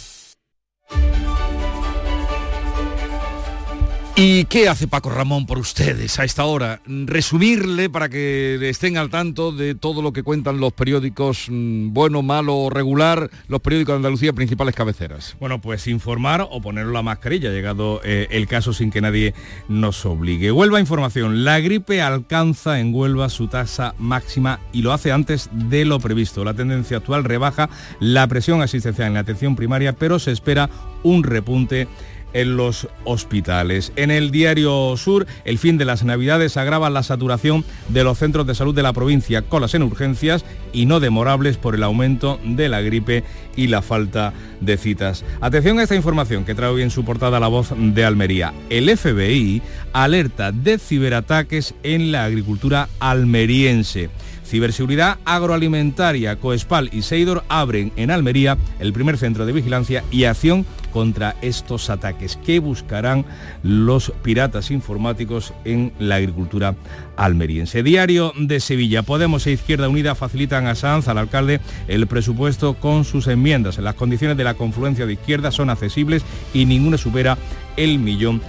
¿Y qué hace Paco Ramón por ustedes a esta hora? Resumirle para que estén al tanto de todo lo que cuentan los periódicos, mm, bueno, malo o regular, los periódicos de Andalucía, principales cabeceras. Bueno, pues informar o ponerlo la mascarilla, ha llegado eh, el caso sin que nadie nos obligue. Huelva Información, la gripe alcanza en Huelva su tasa máxima y lo hace antes de lo previsto. La tendencia actual rebaja la presión asistencial en la atención primaria, pero se espera un repunte en los hospitales. En el diario Sur, el fin de las Navidades agrava la saturación de los centros de salud de la provincia, colas en urgencias y no demorables por el aumento de la gripe y la falta de citas. Atención a esta información que trae hoy en su portada la voz de Almería. El FBI alerta de ciberataques en la agricultura almeriense. Ciberseguridad agroalimentaria, Coespal y Seidor abren en Almería el primer centro de vigilancia y acción contra estos ataques que buscarán los piratas informáticos en la agricultura almeriense. Diario de Sevilla, Podemos e Izquierda Unida facilitan a Sanz, al alcalde, el presupuesto con sus enmiendas. Las condiciones de la confluencia de izquierda son accesibles y ninguna supera el millón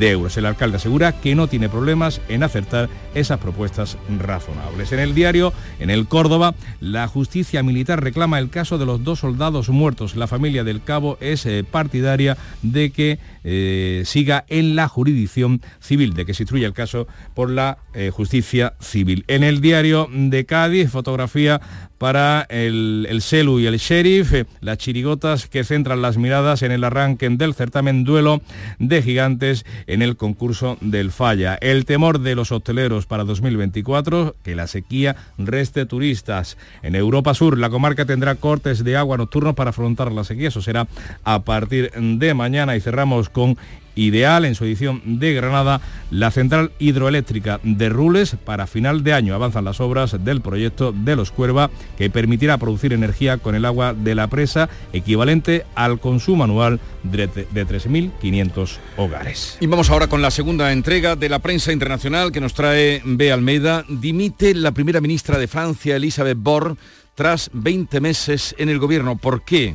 euros. El alcalde asegura que no tiene problemas en acertar esas propuestas razonables. En el diario, en el Córdoba, la justicia militar reclama el caso de los dos soldados muertos. La familia del cabo es eh, partidaria de que eh, siga en la jurisdicción civil, de que se instruya el caso por la eh, justicia civil. En el diario de Cádiz, fotografía para el, el Celu y el Sheriff, eh, las chirigotas que centran las miradas en el arranque del certamen duelo de gigantes en el concurso del Falla. El temor de los hosteleros para 2024, que la sequía reste turistas. En Europa Sur, la comarca tendrá cortes de agua nocturnos para afrontar la sequía. Eso será a partir de mañana y cerramos con ideal en su edición de Granada la central hidroeléctrica de Rules para final de año. Avanzan las obras del proyecto de los Cuerva que permitirá producir energía con el agua de la presa equivalente al consumo anual de, de 3.500 hogares. Y vamos ahora con la segunda entrega de la prensa internacional que nos trae B. Almeida. Dimite la primera ministra de Francia, Elisabeth Borne, tras 20 meses en el gobierno. ¿Por qué?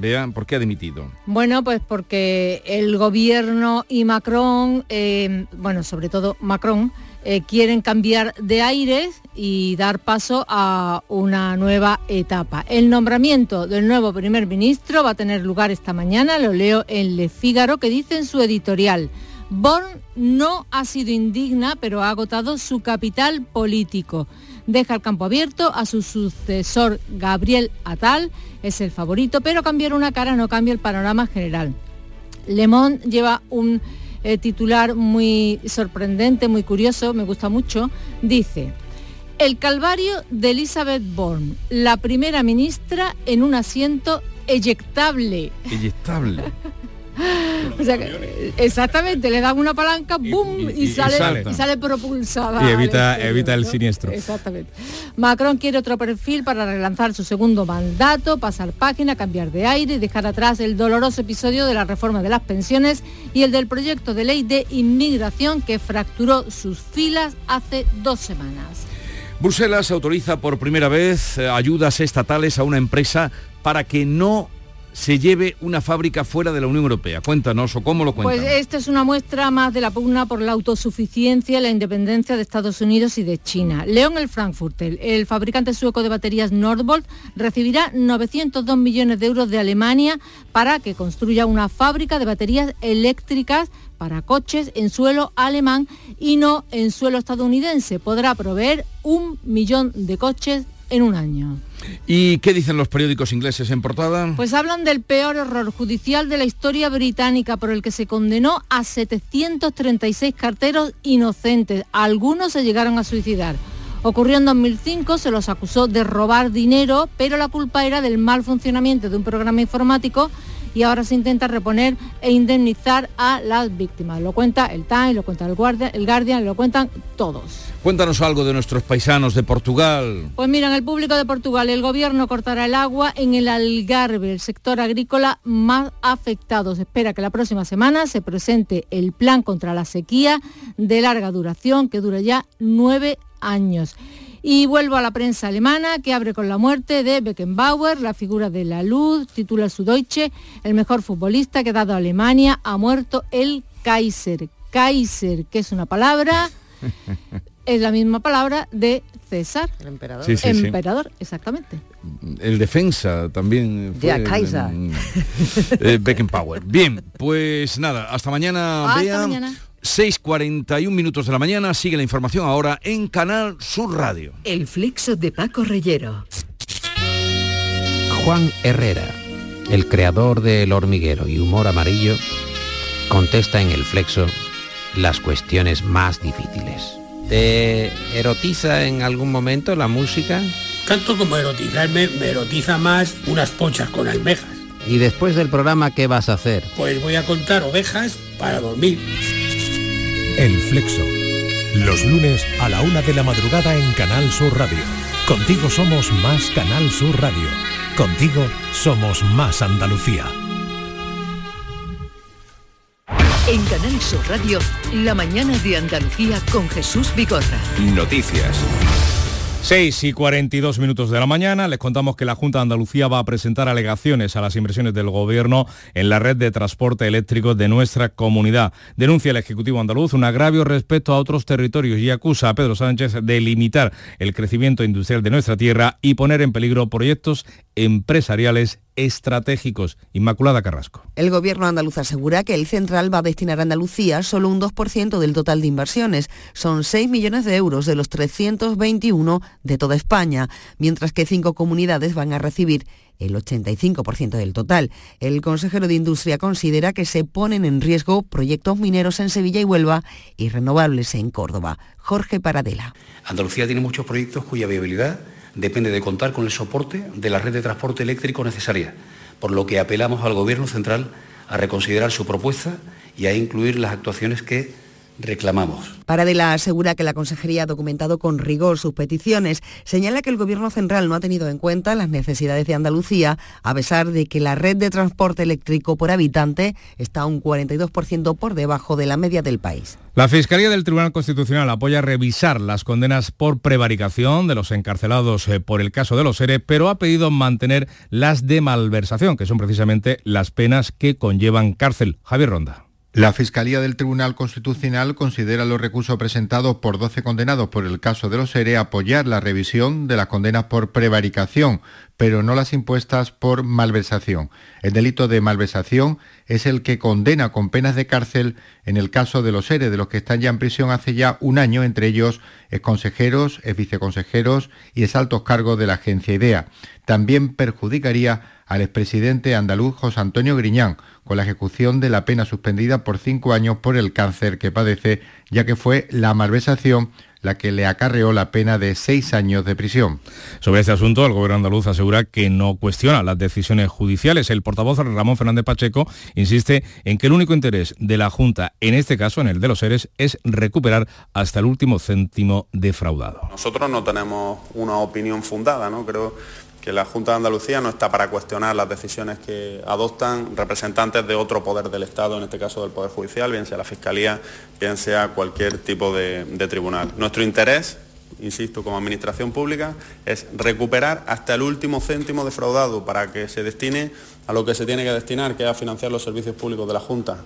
Vean, ¿por qué ha dimitido? Bueno, pues porque el gobierno y Macron, eh, bueno, sobre todo Macron, eh, quieren cambiar de aires y dar paso a una nueva etapa. El nombramiento del nuevo primer ministro va a tener lugar esta mañana, lo leo en Le Figaro, que dice en su editorial. Born no ha sido indigna, pero ha agotado su capital político deja el campo abierto a su sucesor Gabriel Atal, es el favorito, pero cambiar una cara no cambia el panorama general. Le Monde lleva un eh, titular muy sorprendente, muy curioso, me gusta mucho, dice, el calvario de Elizabeth Bourne, la primera ministra en un asiento eyectable. Eyectable. O sea que, exactamente, le dan una palanca, ¡boom! Y, sale, y sale propulsada. Y evita, evita el siniestro. Exactamente. Macron quiere otro perfil para relanzar su segundo mandato, pasar página, cambiar de aire y dejar atrás el doloroso episodio de la reforma de las pensiones y el del proyecto de ley de inmigración que fracturó sus filas hace dos semanas. Bruselas autoriza por primera vez eh, ayudas estatales a una empresa para que no se lleve una fábrica fuera de la Unión Europea. Cuéntanos o cómo lo cuentan. Pues esta es una muestra más de la pugna por la autosuficiencia y la independencia de Estados Unidos y de China. León el Frankfurt, el, fabricante sueco de baterías Nordvolt, recibirá 902 millones de euros de Alemania para que construya una fábrica de baterías eléctricas para coches en suelo alemán y no en suelo estadounidense. Podrá proveer un millón de coches en un año. ¿Y qué dicen los periódicos ingleses en portada? Pues hablan del peor error judicial de la historia británica por el que se condenó a 736 carteros inocentes. Algunos se llegaron a suicidar. Ocurrió en 2005, se los acusó de robar dinero, pero la culpa era del mal funcionamiento de un programa informático y ahora se intenta reponer e indemnizar a las víctimas. Lo cuenta el Time, lo cuenta el Guardian, el Guardian, lo cuentan todos. Cuéntanos algo de nuestros paisanos de Portugal. Pues miran, el público de Portugal, el gobierno cortará el agua en el Algarve, el sector agrícola más afectado. Se espera que la próxima semana se presente el plan contra la sequía de larga duración que dura ya nueve años. Y vuelvo a la prensa alemana que abre con la muerte de Beckenbauer, la figura de la luz, titula su Deutsche, el mejor futbolista que ha dado a Alemania, ha muerto el Kaiser. Kaiser, que es una palabra, es la misma palabra de César. El emperador. Sí, sí, sí. emperador, exactamente. El defensa también. fue, Ya, Kaiser. eh, Beckenbauer. Bien, pues nada, hasta mañana, Hasta Bea. mañana. 6.41 minutos de la mañana, sigue la información ahora en Canal Sur Radio. El flexo de Paco Reyero. Juan Herrera, el creador del hormiguero y humor amarillo, contesta en el flexo las cuestiones más difíciles. ¿Te erotiza en algún momento la música? Tanto como erotizarme, me erotiza más unas pochas con almejas. ¿Y después del programa qué vas a hacer? Pues voy a contar ovejas para dormir. El Flexo. Los lunes a la una de la madrugada en Canal Sur Radio. Contigo somos más Canal Sur Radio. Contigo somos más Andalucía. En Canal Sur Radio, la mañana de Andalucía con Jesús Vigorra. Noticias. 6 y 42 minutos de la mañana les contamos que la Junta de Andalucía va a presentar alegaciones a las inversiones del Gobierno en la red de transporte eléctrico de nuestra comunidad. Denuncia el Ejecutivo andaluz un agravio respecto a otros territorios y acusa a Pedro Sánchez de limitar el crecimiento industrial de nuestra tierra y poner en peligro proyectos empresariales estratégicos. Inmaculada Carrasco. El gobierno andaluz asegura que el central va a destinar a Andalucía solo un 2% del total de inversiones. Son 6 millones de euros de los 321 de toda España, mientras que cinco comunidades van a recibir el 85% del total. El consejero de Industria considera que se ponen en riesgo proyectos mineros en Sevilla y Huelva y renovables en Córdoba. Jorge Paradela. Andalucía tiene muchos proyectos cuya viabilidad depende de contar con el soporte de la red de transporte eléctrico necesaria, por lo que apelamos al Gobierno central a reconsiderar su propuesta y a incluir las actuaciones que reclamamos. Paradela asegura que la Consejería ha documentado con rigor sus peticiones. Señala que el Gobierno central no ha tenido en cuenta las necesidades de Andalucía, a pesar de que la red de transporte eléctrico por habitante está un 42% por debajo de la media del país. La Fiscalía del Tribunal Constitucional apoya revisar las condenas por prevaricación de los encarcelados eh, por el caso de los ERE, pero ha pedido mantener las de malversación, que son precisamente las penas que conllevan cárcel. Javier Ronda. La Fiscalía del Tribunal Constitucional considera los recursos presentados por 12 condenados por el caso de los ERE apoyar la revisión de las condenas por prevaricación, pero no las impuestas por malversación. El delito de malversación es el que condena con penas de cárcel en el caso de los ERE, de los que están ya en prisión hace ya un año, entre ellos exconsejeros, viceconsejeros y exaltos cargos de la agencia IDEA. También perjudicaría al expresidente andaluz José Antonio Griñán, con la ejecución de la pena suspendida por cinco años por el cáncer que padece, ya que fue la malversación la que le acarreó la pena de seis años de prisión. Sobre este asunto, el gobierno andaluz asegura que no cuestiona las decisiones judiciales. El portavoz Ramón Fernández Pacheco insiste en que el único interés de la Junta, en este caso en el de los seres, es recuperar hasta el último céntimo defraudado. Nosotros no tenemos una opinión fundada, ¿no? Creo que la Junta de Andalucía no está para cuestionar las decisiones que adoptan representantes de otro poder del Estado, en este caso del Poder Judicial, bien sea la Fiscalía, bien sea cualquier tipo de, tribunal. Nuestro interés, insisto, como Administración Pública, es recuperar hasta el último céntimo defraudado para que se destine a lo que se tiene que destinar, que es a financiar los servicios públicos de la Junta.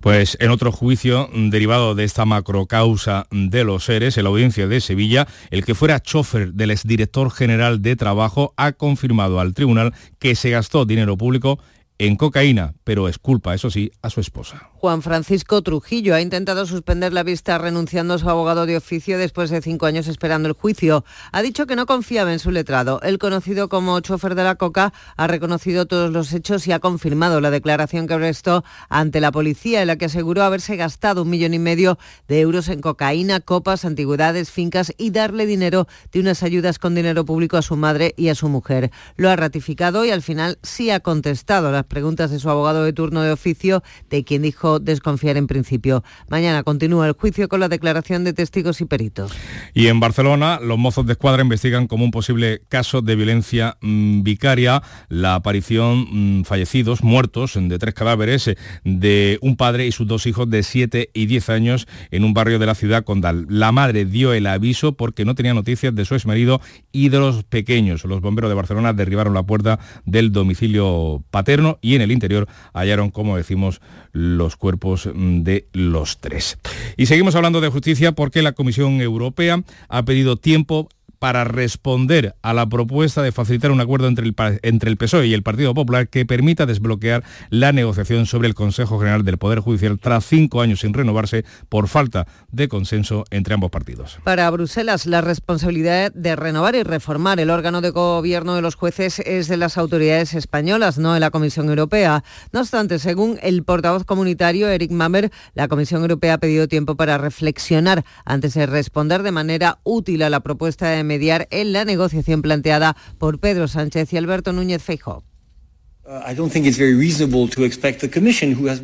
Pues en otro juicio derivado de esta macrocausa de los seres, en la audiencia de Sevilla, el que fuera chofer del exdirector general de Trabajo ha confirmado al tribunal que se gastó dinero público en cocaína, pero es culpa, eso sí, a su esposa. Juan Francisco Trujillo ha intentado suspender la vista renunciando a su abogado de oficio después de cinco años esperando el juicio. Ha dicho que no confiaba en su letrado. El conocido como chofer de la coca ha reconocido todos los hechos y ha confirmado la declaración que prestó ante la policía en la que aseguró haberse gastado un millón y medio de euros en cocaína, copas, antigüedades, fincas y darle dinero de unas ayudas con dinero público a su madre y a su mujer. Lo ha ratificado y al final sí ha contestado las preguntas de su abogado de turno de oficio, de quien dijo desconfiar en principio. Mañana continúa el juicio con la declaración de testigos y peritos. Y en Barcelona, los mozos de escuadra investigan como un posible caso de violencia mm, vicaria la aparición mm, fallecidos, muertos, de tres cadáveres eh, de un padre y sus dos hijos de 7 y 10 años en un barrio de la ciudad condal. La madre dio el aviso porque no tenía noticias de su exmarido y de los pequeños. Los bomberos de Barcelona derribaron la puerta del domicilio paterno y en el interior hallaron, como decimos, los cuerpos mm, de los tres. Y seguimos hablando de justicia porque la Comisión Europea ha pedido tiempo para responder a la propuesta de facilitar un acuerdo entre el, entre el PSOE y el Partido Popular que permita desbloquear la negociación sobre el Consejo General del Poder Judicial tras cinco años sin renovarse por falta de consenso entre ambos partidos. Para Bruselas, la responsabilidad de renovar y reformar el órgano de gobierno de los jueces es de las autoridades españolas, no de la Comisión Europea. No obstante, según el portavoz comunitario Eric Mamer, la Comisión Europea ha pedido tiempo para reflexionar antes de responder de manera útil a la propuesta de mediar en la negociación planteada por Pedro Sánchez y Alberto Núñez Feijóo.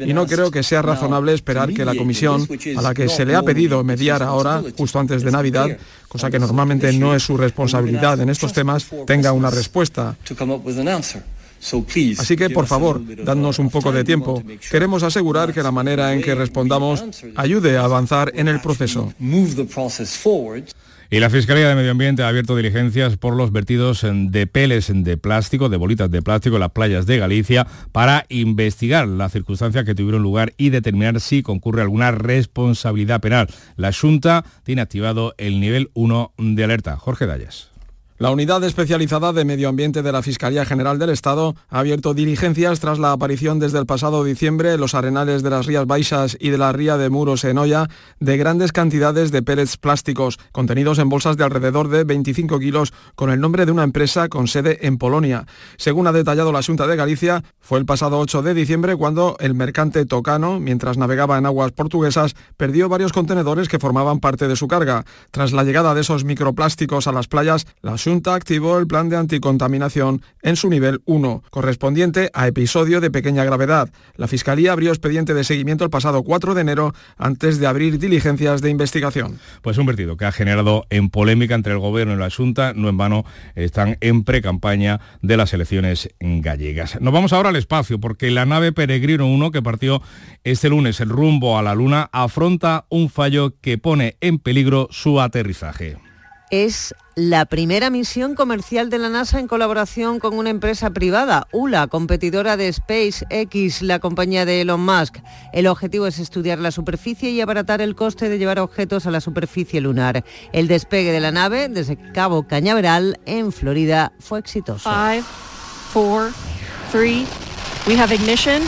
Y no creo que sea razonable esperar que la comisión, a la que se le ha pedido mediar ahora, justo antes de Navidad, cosa que normalmente no es su responsabilidad en estos temas, tenga una respuesta. Así que, por favor, dadnos un poco de tiempo. Queremos asegurar que la manera en que respondamos ayude a avanzar en el proceso. Y la Fiscalía de Medio Ambiente ha abierto diligencias por los vertidos de peles de plástico, de bolitas de plástico en las playas de Galicia para investigar las circunstancias que tuvieron lugar y determinar si concurre alguna responsabilidad penal. La Junta tiene activado el nivel 1 de alerta. Jorge Dallas. La unidad especializada de medio ambiente de la Fiscalía General del Estado ha abierto diligencias tras la aparición desde el pasado diciembre en los arenales de las Rías Baixas y de la ría de Muros en Oya de grandes cantidades de pellets plásticos contenidos en bolsas de alrededor de 25 kilos con el nombre de una empresa con sede en Polonia. Según ha detallado la Junta de Galicia, fue el pasado 8 de diciembre cuando el mercante Tocano, mientras navegaba en aguas portuguesas, perdió varios contenedores que formaban parte de su carga. Tras la llegada de esos microplásticos a las playas, la Junta activó el plan de anticontaminación en su nivel 1, correspondiente a episodio de pequeña gravedad. La Fiscalía abrió expediente de seguimiento el pasado 4 de enero antes de abrir diligencias de investigación. Pues un vertido que ha generado en polémica entre el Gobierno y la Junta, no en vano están en pre-campaña de las elecciones gallegas. Nos vamos ahora al espacio porque la nave Peregrino 1 que partió este lunes el rumbo a la Luna afronta un fallo que pone en peligro su aterrizaje es la primera misión comercial de la NASA en colaboración con una empresa privada, ULA, competidora de SpaceX, la compañía de Elon Musk. El objetivo es estudiar la superficie y abaratar el coste de llevar objetos a la superficie lunar. El despegue de la nave desde Cabo Cañaveral, en Florida, fue exitoso. Five, four, three, we have ignition.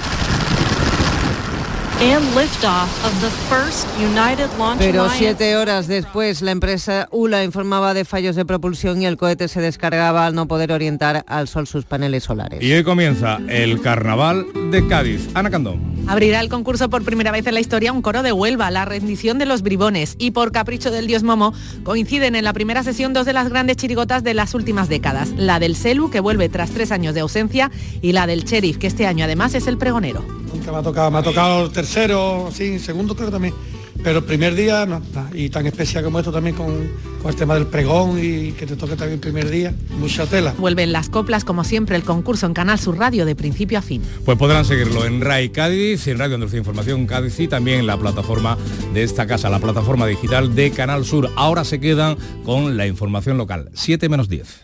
Pero siete horas después, la empresa ULA informaba de fallos de propulsión y el cohete se descargaba al no poder orientar al sol sus paneles solares. Y hoy comienza el Carnaval de Cádiz. Ana Candón. Abrirá el concurso por primera vez en la historia un coro de Huelva, la rendición de los bribones. Y por capricho del dios Momo, coinciden en la primera sesión dos de las grandes chirigotas de las últimas décadas. La del Selu, que vuelve tras tres años de ausencia, y la del Sheriff, que este año además es el pregonero. Me ha tocado, me ha tocado el tercero, sí, segundo creo también. Pero el primer día, no, y tan especial como esto también con, con, el tema del pregón y que te toque también el primer día, mucha tela. Vuelven las coplas, como siempre, el concurso en Canal Sur Radio de principio a fin. Pues podrán seguirlo en RAI Cádiz, en Radio Andalucía Información Cádiz y también en la plataforma de esta casa, la plataforma digital de Canal Sur. Ahora se quedan con la información local, 7 menos 10.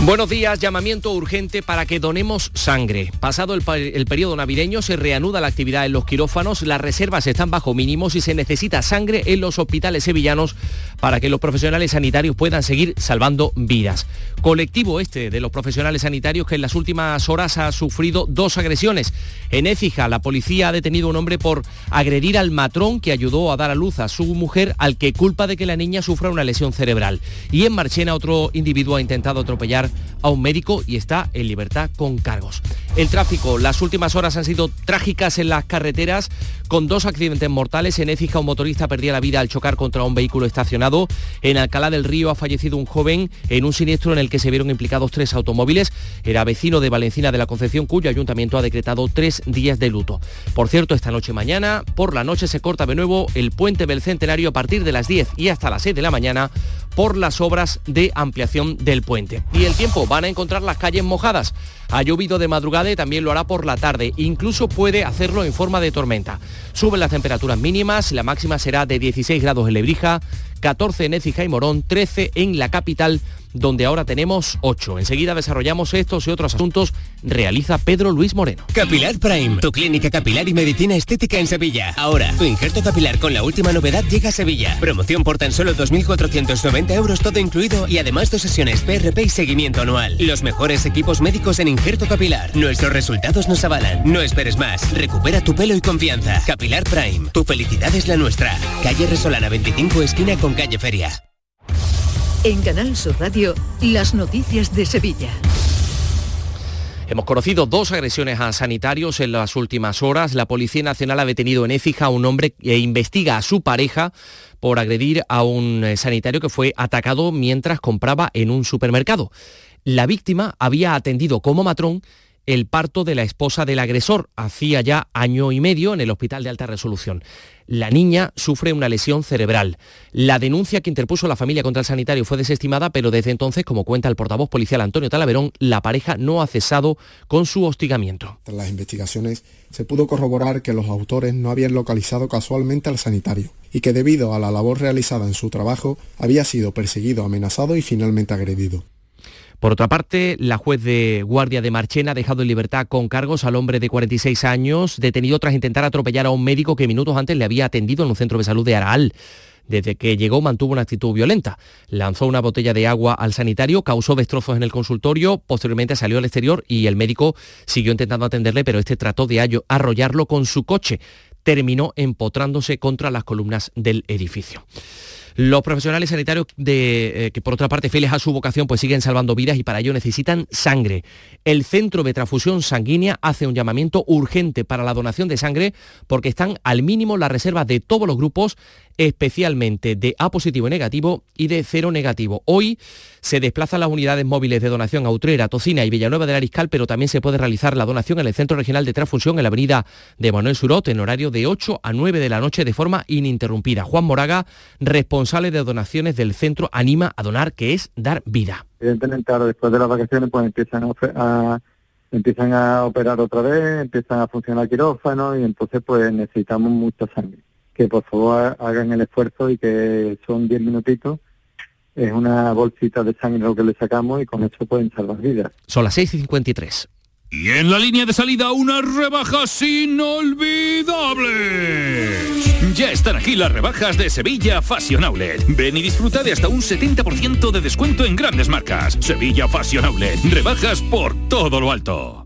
Buenos días, llamamiento urgente para que donemos sangre. Pasado el, periodo navideño se reanuda la actividad en los quirófanos, las reservas están bajo mínimos y se necesita sangre en los hospitales sevillanos para que los profesionales sanitarios puedan seguir salvando vidas. Colectivo este de los profesionales sanitarios que en las últimas horas ha sufrido dos agresiones. En Écija, la policía ha detenido a un hombre por agredir al matrón que ayudó a dar a luz a su mujer, al que culpa de que la niña sufra una lesión cerebral. Y en Marchena otro individuo ha intentado atropellar a un médico y está en libertad con cargos. El tráfico, las últimas horas han sido trágicas en las carreteras con dos accidentes mortales. En Écija un motorista perdía la vida al chocar contra un vehículo estacionado. En Alcalá del Río ha fallecido un joven en un siniestro en el que se vieron implicados tres automóviles. Era vecino de Valencina de la Concepción cuyo ayuntamiento ha decretado tres días de luto. Por cierto, esta noche mañana, por la noche se corta de nuevo el puente del Centenario a partir de las 10 y hasta las 6 de la mañana por las obras de ampliación del puente. Y el tiempo, van a encontrar las calles mojadas. Ha llovido de madrugada y también lo hará por la tarde. Incluso puede hacerlo en forma de tormenta. Suben las temperaturas mínimas, la máxima será de 16 grados en Lebrija, 14 en Écija y Morón, 13 en la capital donde ahora tenemos 8. Enseguida desarrollamos estos y otros asuntos, realiza Pedro Luis Moreno. Capilar Prime, tu clínica capilar y medicina estética en Sevilla. Ahora, tu injerto capilar con la última novedad llega a Sevilla. Promoción por tan solo 2.490 euros todo incluido y además dos sesiones PRP y seguimiento anual. Los mejores equipos médicos en injerto capilar. Nuestros resultados nos avalan. No esperes más. Recupera tu pelo y confianza. Capilar Prime, tu felicidad es la nuestra. Calle Resolana 25, esquina con calle Feria. En Canal Sur Radio, las noticias de Sevilla. Hemos conocido dos agresiones a sanitarios en las últimas horas. La Policía Nacional ha detenido en Écija a un hombre que investiga a su pareja por agredir a un eh, sanitario que fue atacado mientras compraba en un supermercado. La víctima había atendido como matrón el parto de la esposa del agresor hacía ya año y medio en el hospital de alta resolución. La niña sufre una lesión cerebral. La denuncia que interpuso la familia contra el sanitario fue desestimada, pero desde entonces, como cuenta el portavoz policial Antonio Talaverón, la pareja no ha cesado con su hostigamiento. Tras las investigaciones se pudo corroborar que los autores no habían localizado casualmente al sanitario y que debido a la labor realizada en su trabajo había sido perseguido, amenazado y finalmente agredido. Por otra parte, la juez de guardia de Marchena ha dejado en libertad con cargos al hombre de 46 años, detenido tras intentar atropellar a un médico que minutos antes le había atendido en un centro de salud de Araal. Desde que llegó mantuvo una actitud violenta. Lanzó una botella de agua al sanitario, causó destrozos en el consultorio, posteriormente salió al exterior y el médico siguió intentando atenderle, pero este trató de arrollarlo con su coche. Terminó empotrándose contra las columnas del edificio. Los profesionales sanitarios eh, que por otra parte fieles a su vocación pues siguen salvando vidas y para ello necesitan sangre. El Centro de Transfusión Sanguínea hace un llamamiento urgente para la donación de sangre porque están al mínimo las reservas de todos los grupos especialmente de A positivo y negativo y de cero negativo. Hoy se desplazan las unidades móviles de donación a Utrera, Tocina y Villanueva del Ariscal, pero también se puede realizar la donación en el Centro Regional de Transfusión en la avenida de Manuel Surot en horario de 8 a 9 de la noche de forma ininterrumpida. Juan Moraga, responsable de donaciones del centro, anima a donar, que es dar vida. Evidentemente ahora después de las vacaciones pues empiezan a, empiezan a operar otra vez, empiezan a funcionar quirófanos y entonces pues necesitamos mucha sangre que por favor hagan el esfuerzo y que son 10 minutitos. Es una bolsita de sangre lo que le sacamos y con eso pueden salvar vidas. Son las 6 y 53. Y en la línea de salida unas rebajas inolvidables. Ya están aquí las rebajas de Sevilla Fashion Outlet. Ven y disfruta de hasta un 70% de descuento en grandes marcas. Sevilla Fashion Outlet. Rebajas por todo lo alto.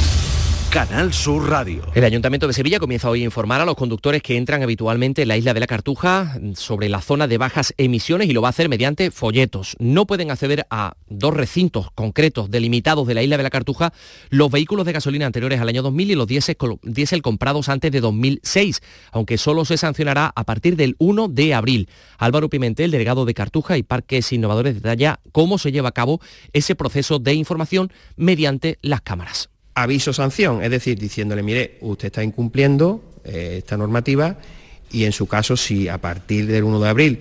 Canal Sur Radio. El Ayuntamiento de Sevilla comienza hoy a informar a los conductores que entran habitualmente en la isla de la Cartuja sobre la zona de bajas emisiones y lo va a hacer mediante folletos. No pueden acceder a dos recintos concretos delimitados de la isla de la Cartuja los vehículos de gasolina anteriores al año 2000 y los diésel, comprados antes de 2006, aunque solo se sancionará a partir del 1 de abril. Álvaro Pimentel, delegado de Cartuja y Parques Innovadores, detalla cómo se lleva a cabo ese proceso de información mediante las cámaras aviso sanción, es decir, diciéndole, mire, usted está incumpliendo eh, esta normativa y en su caso, si a partir del 1 de abril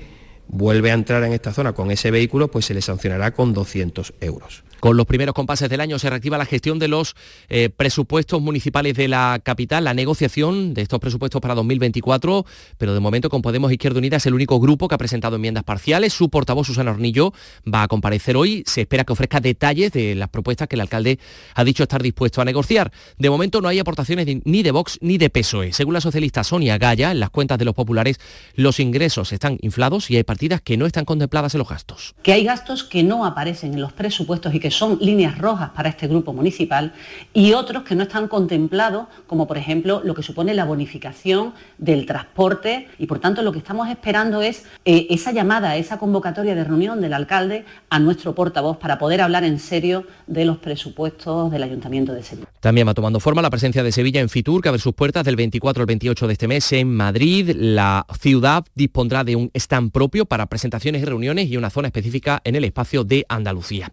vuelve a entrar en esta zona con ese vehículo, pues se le sancionará con 200 euros. Con los primeros compases del año se reactiva la gestión de los eh, presupuestos municipales de la capital, la negociación de estos presupuestos para 2024, pero de momento con Podemos Izquierda Unida es el único grupo que ha presentado enmiendas parciales. Su portavoz, Susana Hornillo, va a comparecer hoy. Se espera que ofrezca detalles de las propuestas que el alcalde ha dicho estar dispuesto a negociar. De momento no hay aportaciones ni de Vox ni de PSOE. Según la socialista Sonia Gaya, en las cuentas de los populares los ingresos están inflados y hay partidas que no están contempladas en los gastos. Que hay gastos que no aparecen en los presupuestos y que son líneas rojas para este grupo municipal y otros que no están contemplados, como por ejemplo lo que supone la bonificación del transporte y por tanto lo que estamos esperando es eh, esa llamada, esa convocatoria de reunión del alcalde a nuestro portavoz para poder hablar en serio de los presupuestos del Ayuntamiento de Sevilla. También va tomando forma la presencia de Sevilla en Fitur, que abre sus puertas del 24 al 28 de este mes en Madrid. La ciudad dispondrá de un stand propio para presentaciones y reuniones y una zona específica en el espacio de Andalucía.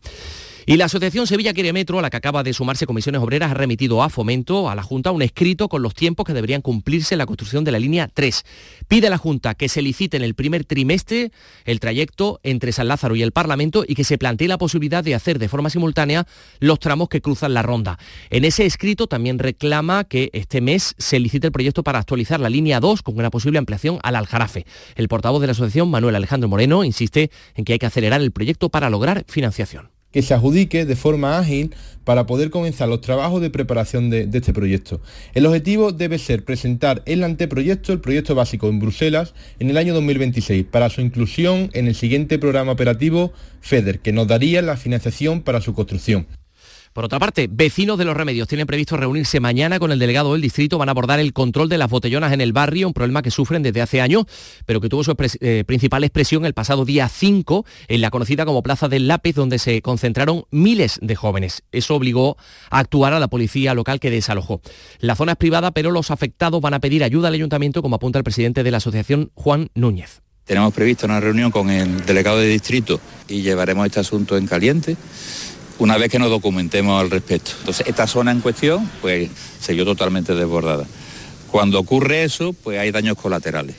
Y la Asociación Sevilla Quiere Metro, a la que acaba de sumarse Comisiones Obreras, ha remitido a Fomento, a la Junta, un escrito con los tiempos que deberían cumplirse en la construcción de la línea 3. Pide a la Junta que se licite en el primer trimestre el trayecto entre San Lázaro y el Parlamento y que se plantee la posibilidad de hacer de forma simultánea los tramos que cruzan la ronda. En ese escrito también reclama que este mes se licite el proyecto para actualizar la línea 2 con una posible ampliación al Aljarafe. El portavoz de la asociación, Manuel Alejandro Moreno, insiste en que hay que acelerar el proyecto para lograr financiación que se adjudique de forma ágil para poder comenzar los trabajos de preparación de, este proyecto. El objetivo debe ser presentar el anteproyecto, el proyecto básico en Bruselas, en el año 2026 para su inclusión en el siguiente programa operativo FEDER, que nos daría la financiación para su construcción. Por otra parte, vecinos de los remedios tienen previsto reunirse mañana con el delegado del distrito. Van a abordar el control de las botellonas en el barrio, un problema que sufren desde hace años, pero que tuvo su eh, principal expresión el pasado día 5 en la conocida como Plaza del Lápiz, donde se concentraron miles de jóvenes. Eso obligó a actuar a la policía local que desalojó. La zona es privada, pero los afectados van a pedir ayuda al ayuntamiento, como apunta el presidente de la asociación, Juan Núñez. Tenemos previsto una reunión con el delegado de distrito y llevaremos este asunto en caliente una vez que nos documentemos al respecto. Entonces, esta zona en cuestión, pues, se totalmente desbordada. Cuando ocurre eso, pues hay daños colaterales.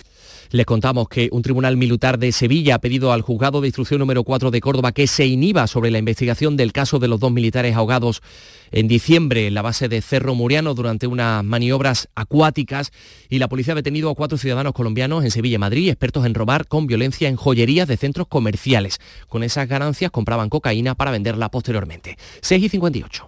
Les contamos que un tribunal militar de Sevilla ha pedido al juzgado de instrucción número 4 de Córdoba que se inhiba sobre la investigación del caso de los dos militares ahogados en diciembre en la base de Cerro Muriano durante unas maniobras acuáticas y la policía ha detenido a cuatro ciudadanos colombianos en Sevilla y Madrid, expertos en robar con violencia en joyerías de centros comerciales. Con esas ganancias compraban cocaína para venderla posteriormente. 6 y 58.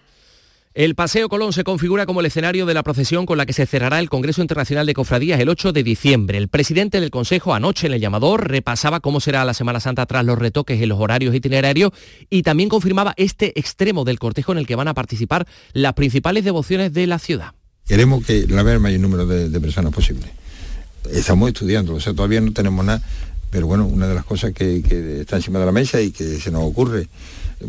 El Paseo Colón se configura como el escenario de la procesión con la que se cerrará el Congreso Internacional de Cofradías el 8 de diciembre. El presidente del Consejo anoche en el llamador repasaba cómo será la Semana Santa tras los retoques en los horarios itinerarios y también confirmaba este extremo del cortejo en el que van a participar las principales devociones de la ciudad. Queremos que la vea el mayor número de, personas posible. Estamos estudiando, o sea, todavía no tenemos nada, pero bueno, una de las cosas que, que está encima de la mesa y que se nos ocurre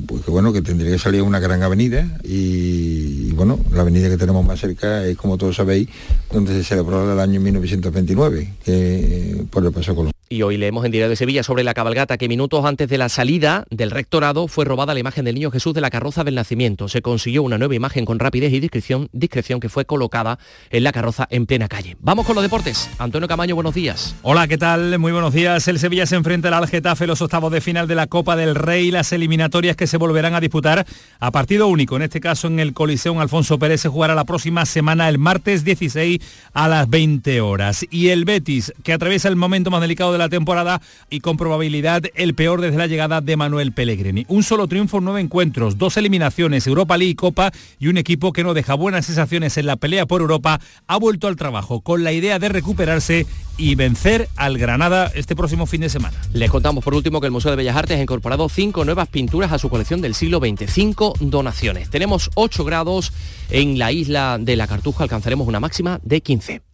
pues que bueno, que tendría que salir una gran avenida y, bueno, la avenida que tenemos más cerca es, como todos sabéis, donde se celebró el año 1929, que, por el Paso Colón. Y hoy leemos en Diario de Sevilla sobre la cabalgata que minutos antes de la salida del rectorado fue robada la imagen del niño Jesús de la carroza del nacimiento. Se consiguió una nueva imagen con rapidez y discreción, discreción que fue colocada en la carroza en plena calle. Vamos con los deportes. Antonio Camaño, buenos días. Hola, ¿qué tal? Muy buenos días. El Sevilla se enfrenta al Getafe los octavos de final de la Copa del Rey, las eliminatorias que se volverán a disputar a partido único. En este caso en el Coliseo Alfonso Pérez se jugará la próxima semana el martes 16 a las 20 horas. Y el Betis, que atraviesa el momento más delicado de la temporada y con probabilidad el peor desde la llegada de Manuel Pellegrini. Un solo triunfo, nueve encuentros, dos eliminaciones, Europa League y Copa y un equipo que no deja buenas sensaciones en la pelea por Europa, ha vuelto al trabajo con la idea de recuperarse y vencer al Granada este próximo fin de semana. Les contamos por último que el Museo de Bellas Artes ha incorporado cinco nuevas pinturas a su colección del siglo XX, cinco donaciones. Tenemos 8 grados en la isla de la Cartuja, alcanzaremos una máxima de 15.